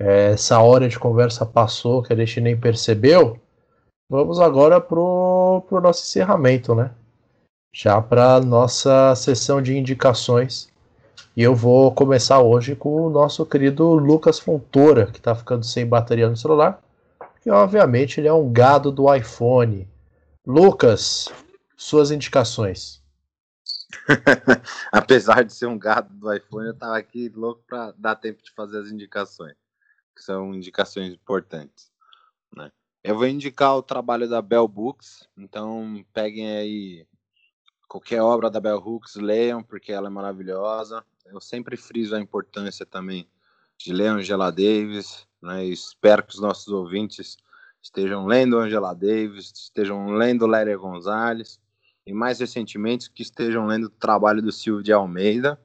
é, essa hora de conversa passou que a gente nem percebeu, vamos agora pro, pro nosso encerramento, né? Já para nossa sessão de indicações. E eu vou começar hoje com o nosso querido Lucas Fontoura, que está ficando sem bateria no celular, porque obviamente ele é um gado do iPhone. Lucas, suas indicações. Apesar de ser um gado do iPhone, eu estava aqui louco para dar tempo de fazer as indicações, que são indicações importantes. Né? Eu vou indicar o trabalho da Bell Books, então peguem aí qualquer obra da Bell Hooks, leiam, porque ela é maravilhosa. Eu sempre friso a importância também de ler Angela Davis, né? espero que os nossos ouvintes estejam lendo Angela Davis, estejam lendo Léria Gonzalez, e mais recentemente que estejam lendo o trabalho do Silvio de Almeida,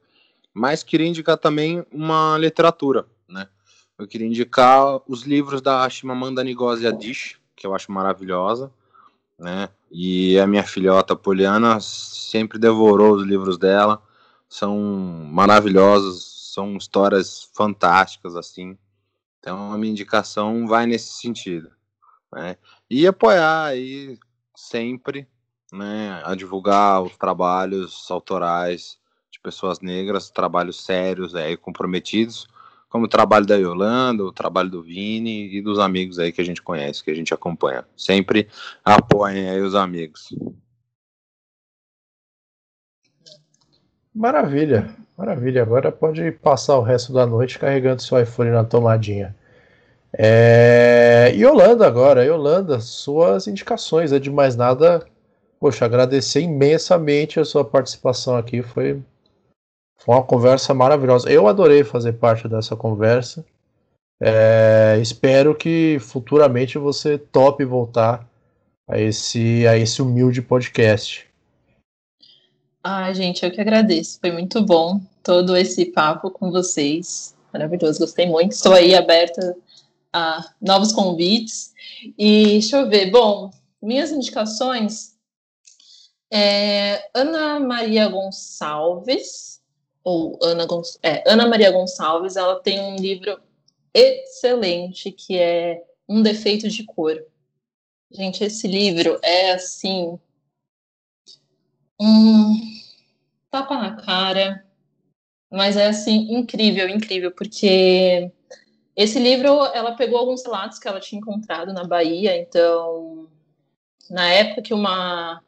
mas queria indicar também uma literatura, né? Eu queria indicar os livros da Shimamanda Ngozi Adichie, que eu acho maravilhosa, né? E a minha filhota Poliana sempre devorou os livros dela, são maravilhosos, são histórias fantásticas assim. Então a minha indicação vai nesse sentido, né? E apoiar aí sempre, né, a divulgar os trabalhos autorais de pessoas negras, trabalhos sérios aí comprometidos como o trabalho da Yolanda, o trabalho do Vini e dos amigos aí que a gente conhece, que a gente acompanha. Sempre apoiem aí os amigos. Maravilha, maravilha. Agora pode passar o resto da noite carregando seu iPhone na tomadinha. É... Yolanda agora, Yolanda, suas indicações. É de mais nada, poxa, agradecer imensamente a sua participação aqui. Foi foi uma conversa maravilhosa. Eu adorei fazer parte dessa conversa. É, espero que futuramente você tope voltar a esse, a esse humilde podcast. Ah, gente, eu que agradeço. Foi muito bom todo esse papo com vocês. Maravilhoso, gostei muito. Estou aí aberta a novos convites. E deixa eu ver. Bom, minhas indicações. É, Ana Maria Gonçalves, ou Ana, Gonç... é, Ana Maria Gonçalves, ela tem um livro excelente que é Um Defeito de Cor. Gente, esse livro é assim um tapa na cara, mas é assim incrível, incrível, porque esse livro ela pegou alguns relatos que ela tinha encontrado na Bahia, então na época que uma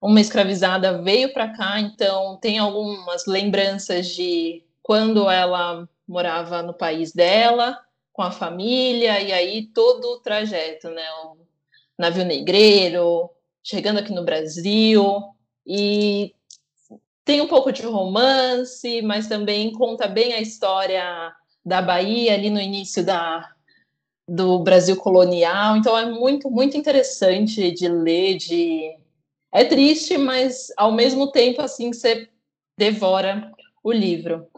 uma escravizada veio para cá, então tem algumas lembranças de quando ela morava no país dela, com a família, e aí todo o trajeto, né? O navio negreiro, chegando aqui no Brasil, e tem um pouco de romance, mas também conta bem a história da Bahia ali no início da, do Brasil colonial. Então é muito, muito interessante de ler, de é triste, mas ao mesmo tempo, assim, você devora o livro.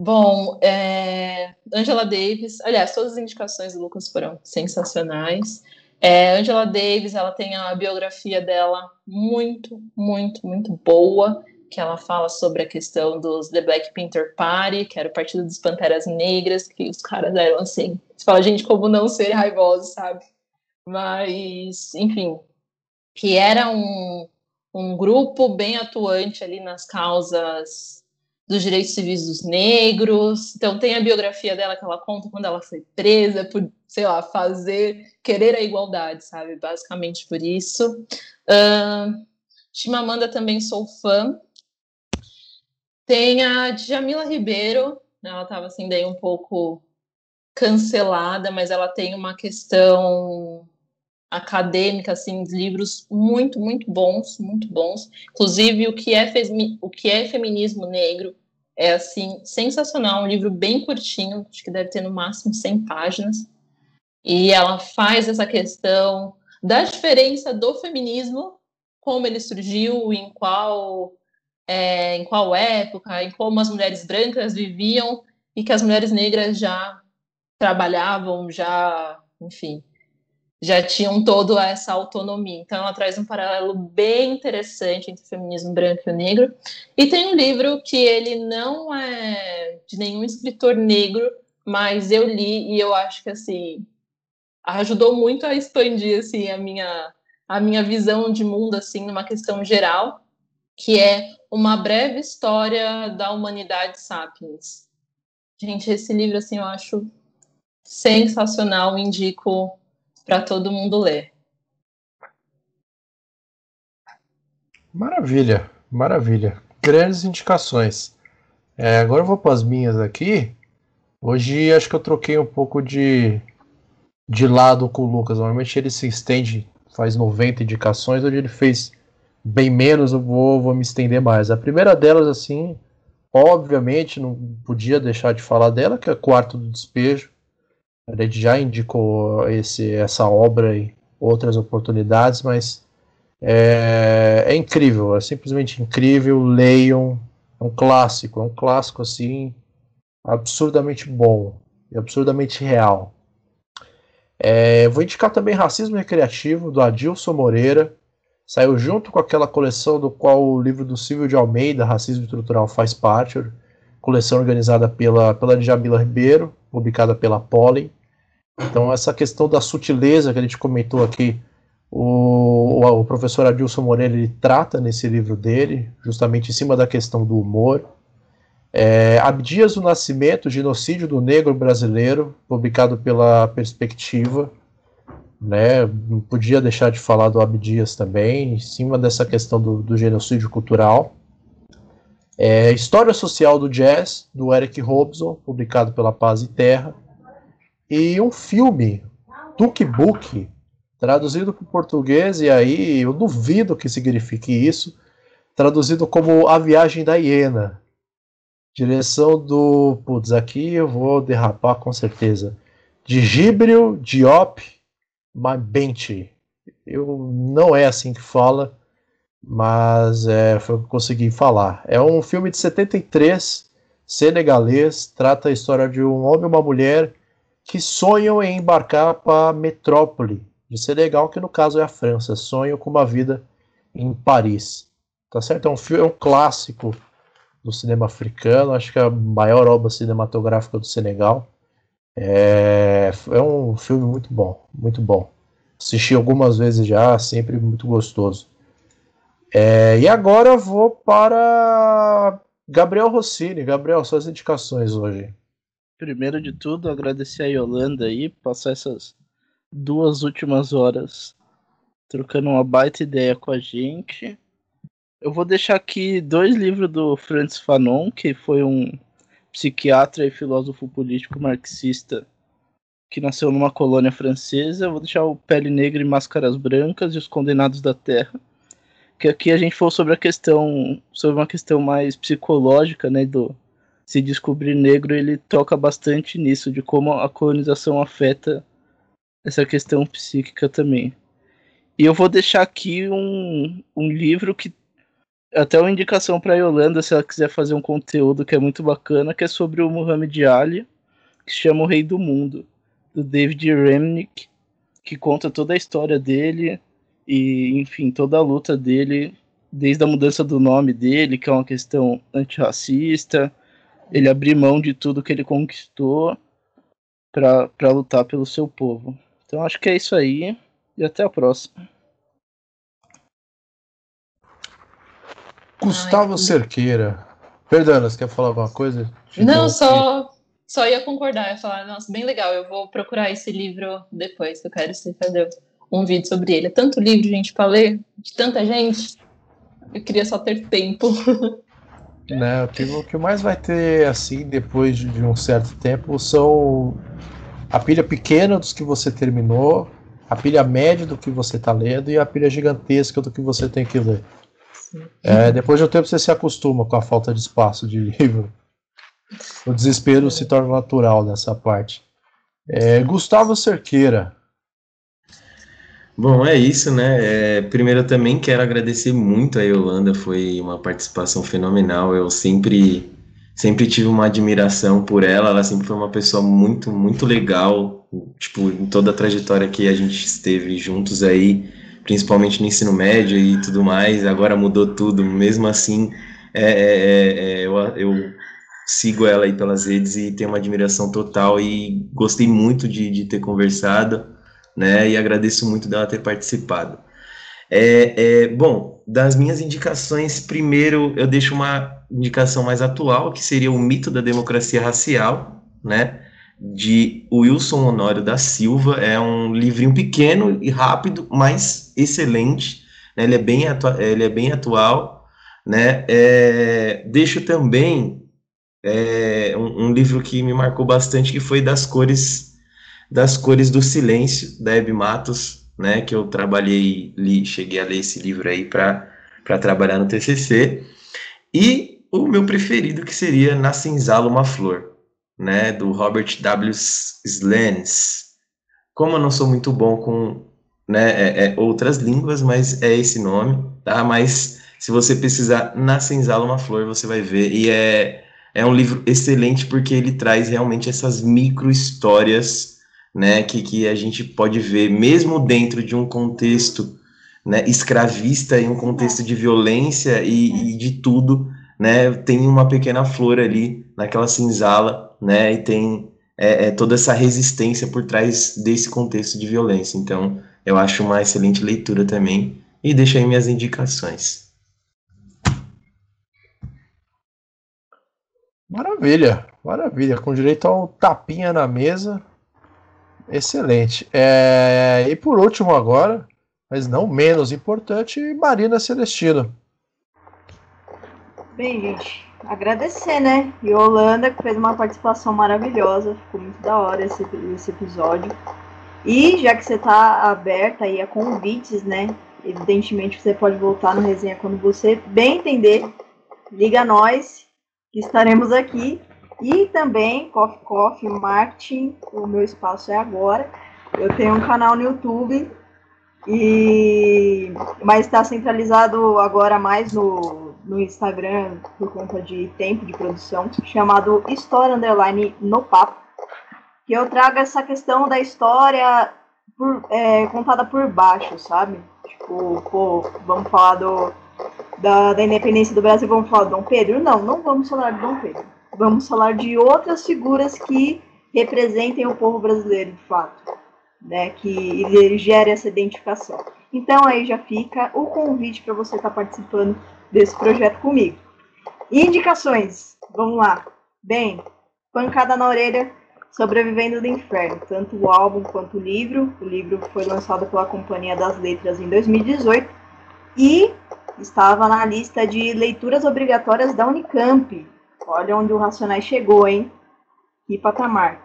Bom, é, Angela Davis, aliás, todas as indicações do Lucas foram sensacionais. É, Angela Davis, ela tem a biografia dela muito, muito, muito boa, que ela fala sobre a questão dos The Black Panther Party, que era o Partido dos Panteras Negras, que os caras eram assim. Você fala, gente, como não ser raivoso, sabe? Mas, enfim, que era um, um grupo bem atuante ali nas causas dos direitos civis dos negros. Então tem a biografia dela que ela conta quando ela foi presa por, sei lá, fazer, querer a igualdade, sabe? Basicamente por isso. Uh, Chimamanda também sou fã. Tem a Djamila Ribeiro, ela estava assim daí um pouco cancelada, mas ela tem uma questão acadêmica, assim, livros muito, muito bons, muito bons. Inclusive, o que é, o que é feminismo negro é, assim, sensacional. Um livro bem curtinho, acho que deve ter no máximo 100 páginas. E ela faz essa questão da diferença do feminismo, como ele surgiu, em qual, é, em qual época, em como as mulheres brancas viviam e que as mulheres negras já trabalhavam, já, enfim, já tinham toda essa autonomia. Então, ela traz um paralelo bem interessante entre o feminismo branco e o negro. E tem um livro que ele não é de nenhum escritor negro, mas eu li e eu acho que assim ajudou muito a expandir assim a minha a minha visão de mundo assim numa questão geral, que é uma breve história da humanidade sapiens. Gente, esse livro assim eu acho sensacional, indico para todo mundo ler. Maravilha, maravilha. Grandes indicações. É, agora eu vou para as minhas aqui. Hoje acho que eu troquei um pouco de, de lado com o Lucas. Normalmente ele se estende, faz 90 indicações. Hoje ele fez bem menos, eu vou, vou me estender mais. A primeira delas, assim, obviamente, não podia deixar de falar dela, que é Quarto do Despejo. A gente já indicou esse, essa obra e outras oportunidades, mas é, é, incrível, é simplesmente incrível. Leiam, é um clássico, é um clássico assim absurdamente bom e absurdamente real. É, vou indicar também Racismo Recreativo do Adilson Moreira. Saiu junto com aquela coleção do qual o livro do Silvio de Almeida, Racismo Estrutural, faz parte. Coleção organizada pela, pela Djamila Ribeiro publicada pela Pollen. Então, essa questão da sutileza que a gente comentou aqui, o, o, o professor Adilson Moreira ele trata nesse livro dele, justamente em cima da questão do humor. É, Abdias do Nascimento, Genocídio do Negro Brasileiro, publicado pela Perspectiva. Né, não podia deixar de falar do Abdias também, em cima dessa questão do, do genocídio cultural. É, História Social do Jazz, do Eric Robson, publicado pela Paz e Terra. E um filme, Tuk Book, traduzido para o português, e aí eu duvido que signifique isso, traduzido como A Viagem da Hiena. Direção do. Putz, aqui eu vou derrapar com certeza. De Gibrio Diop Mabente. Eu não é assim que fala mas é, foi o que consegui falar. É um filme de 73, senegalês, trata a história de um homem e uma mulher que sonham em embarcar para a metrópole de Senegal, que no caso é a França, sonham com uma vida em Paris. Tá certo? É um filme, é um clássico do cinema africano, acho que é a maior obra cinematográfica do Senegal. É, é um filme muito bom, muito bom. Assisti algumas vezes já, sempre muito gostoso. É, e agora vou para Gabriel Rossini. Gabriel, suas indicações hoje. Primeiro de tudo, agradecer a Yolanda aí, passar essas duas últimas horas trocando uma baita ideia com a gente. Eu vou deixar aqui dois livros do Francis Fanon, que foi um psiquiatra e filósofo político marxista que nasceu numa colônia francesa. Eu vou deixar o Pele Negra e Máscaras Brancas e Os Condenados da Terra que aqui a gente falou sobre a questão, sobre uma questão mais psicológica, né, do se descobrir negro, ele toca bastante nisso, de como a colonização afeta essa questão psíquica também. E eu vou deixar aqui um, um livro que até uma indicação para a Yolanda, se ela quiser fazer um conteúdo que é muito bacana, que é sobre o Muhammad Ali, que se chama O Rei do Mundo, do David Remnick, que conta toda a história dele, e, enfim, toda a luta dele, desde a mudança do nome dele, que é uma questão antirracista, ele abrir mão de tudo que ele conquistou para lutar pelo seu povo. Então acho que é isso aí e até a próxima. Gustavo Cerqueira, Perdão, você quer falar alguma coisa? Não, só, só ia concordar, ia falar, nossa, bem legal, eu vou procurar esse livro depois, que eu quero fazer um vídeo sobre ele. É tanto livro, gente, para ler, de tanta gente, eu queria só ter tempo. Né, o que mais vai ter, assim, depois de um certo tempo, são a pilha pequena dos que você terminou, a pilha média do que você está lendo e a pilha gigantesca do que você tem que ler. É, depois de um tempo você se acostuma com a falta de espaço de livro. O desespero se torna natural nessa parte. É, Gustavo Cerqueira. Bom, é isso, né? É, primeiro eu também quero agradecer muito a Yolanda, foi uma participação fenomenal. Eu sempre, sempre tive uma admiração por ela, ela sempre foi uma pessoa muito, muito legal, tipo, em toda a trajetória que a gente esteve juntos aí principalmente no ensino médio e tudo mais, agora mudou tudo, mesmo assim, é, é, é, é, eu, eu, sigo ela aí pelas redes e tenho uma admiração total e gostei muito de, de ter conversado, né, e agradeço muito dela ter participado. É, é, bom, das minhas indicações, primeiro eu deixo uma indicação mais atual, que seria o mito da democracia racial, né, de Wilson Honório da Silva. É um livrinho pequeno e rápido, mas excelente. Né? Ele, é bem ele é bem atual. Né? É, deixo também é, um, um, livro que me marcou bastante, que foi das cores das cores do silêncio, da Hebe Matos, né? que eu trabalhei, li, cheguei a ler esse livro aí para trabalhar no TCC. E o meu preferido, que seria Na Cinzala Uma Flor, né, do Robert W. Slens. Como eu não sou muito bom com né, é, é outras línguas, mas é esse nome, tá? Mas se você precisar na Senzala uma flor, você vai ver. E é, é um livro excelente porque ele traz realmente essas micro histórias, né, que, que a gente pode ver mesmo dentro de um contexto né, escravista e um contexto de violência e, e de tudo, né, tem uma pequena flor ali naquela cinzala né? E tem é, é, toda essa resistência por trás desse contexto de violência. Então, eu acho uma excelente leitura também. E deixo aí minhas indicações. Maravilha, maravilha. Com direito a um tapinha na mesa. Excelente. É, e por último, agora, mas não menos importante, Marina Celestino. Bem, gente, agradecer, né? E Holanda, que fez uma participação maravilhosa, ficou muito da hora esse, esse episódio. E já que você está aberta aí a convites, né? Evidentemente você pode voltar no resenha quando você bem entender. Liga a nós, que estaremos aqui. E também, Coffee Coffee Marketing, o meu espaço é agora. Eu tenho um canal no YouTube, e mas está centralizado agora mais no no Instagram por conta de tempo de produção, chamado História Underline no Papo, que eu trago essa questão da história por, é, contada por baixo, sabe? Tipo, pô, vamos falar do, da, da independência do Brasil, vamos falar de Dom Pedro? Não, não vamos falar de Dom Pedro. Vamos falar de outras figuras que representem o povo brasileiro, de fato, né? Que ele gere essa identificação. Então aí já fica o convite para você estar tá participando desse projeto comigo. Indicações, vamos lá. Bem, Pancada na Orelha, Sobrevivendo do Inferno, tanto o álbum quanto o livro. O livro foi lançado pela Companhia das Letras em 2018 e estava na lista de leituras obrigatórias da Unicamp. Olha onde o Racionais chegou, hein? Que patamar.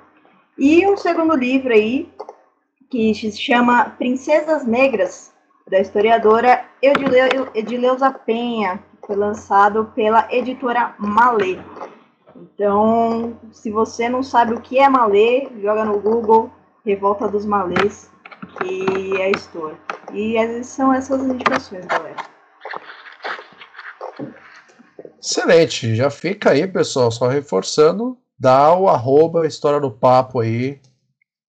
E um segundo livro aí, que se chama Princesas Negras, da historiadora Edileuza Penha, que foi lançado pela editora Malê. Então, se você não sabe o que é Malê, joga no Google Revolta dos Malês, que é a história. E são essas indicações, galera. Excelente, já fica aí, pessoal, só reforçando, dá o arroba História do Papo aí.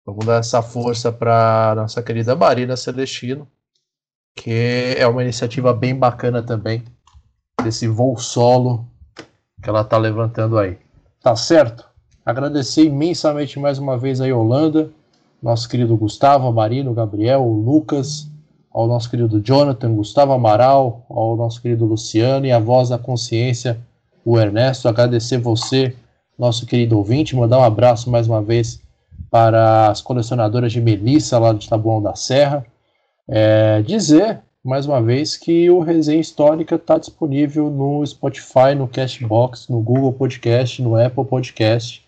Vamos dar essa força para nossa querida Marina Celestino que é uma iniciativa bem bacana também, desse voo solo que ela está levantando aí. Tá certo? Agradecer imensamente mais uma vez a Yolanda, nosso querido Gustavo, Marino, Gabriel, o Lucas, ao nosso querido Jonathan, Gustavo Amaral, ao nosso querido Luciano e a voz da consciência, o Ernesto, agradecer você, nosso querido ouvinte, mandar um abraço mais uma vez para as colecionadoras de Melissa lá de Taboão da Serra. É, dizer mais uma vez que o Resenha Histórica está disponível no Spotify, no Castbox, no Google Podcast, no Apple Podcast.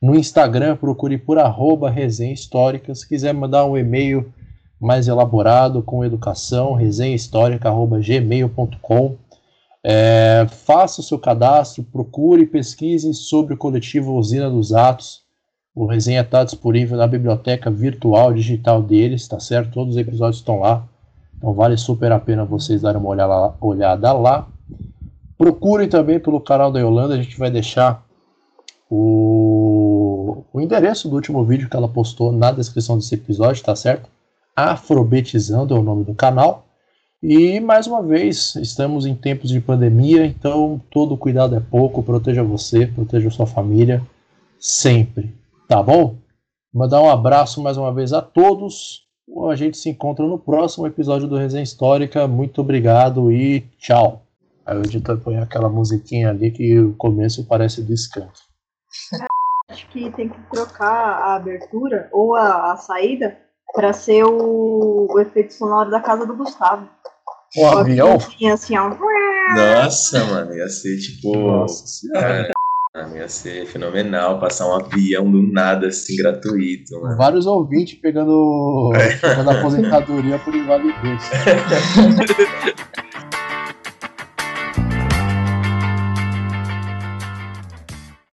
No Instagram, procure por arroba Resenha Histórica. Se quiser mandar um e-mail mais elaborado, com educação, resenhahistórica.gmail.com. É, faça o seu cadastro, procure e pesquise sobre o coletivo Usina dos Atos. O resenha está disponível na biblioteca virtual digital deles, tá certo? Todos os episódios estão lá. Então vale super a pena vocês darem uma olhada, olhada lá. Procurem também pelo canal da Yolanda, a gente vai deixar o, o endereço do último vídeo que ela postou na descrição desse episódio, tá certo? Afrobetizando é o nome do canal. E mais uma vez, estamos em tempos de pandemia, então todo cuidado é pouco. Proteja você, proteja sua família, sempre. Tá bom? Mandar um abraço mais uma vez a todos. A gente se encontra no próximo episódio do Resenha Histórica. Muito obrigado e tchau. Aí o editor põe aquela musiquinha ali que o começo parece do. Acho que tem que trocar a abertura ou a, a saída para ser o, o, efeito sonoro da casa do Gustavo. O avião? Assim, ó. Nossa, mano, ia ser tipo. Nossa senhora. Ia ser fenomenal passar um avião do nada, assim, gratuito. Mano. Vários ouvintes pegando, pegando aposentadoria por invalidez.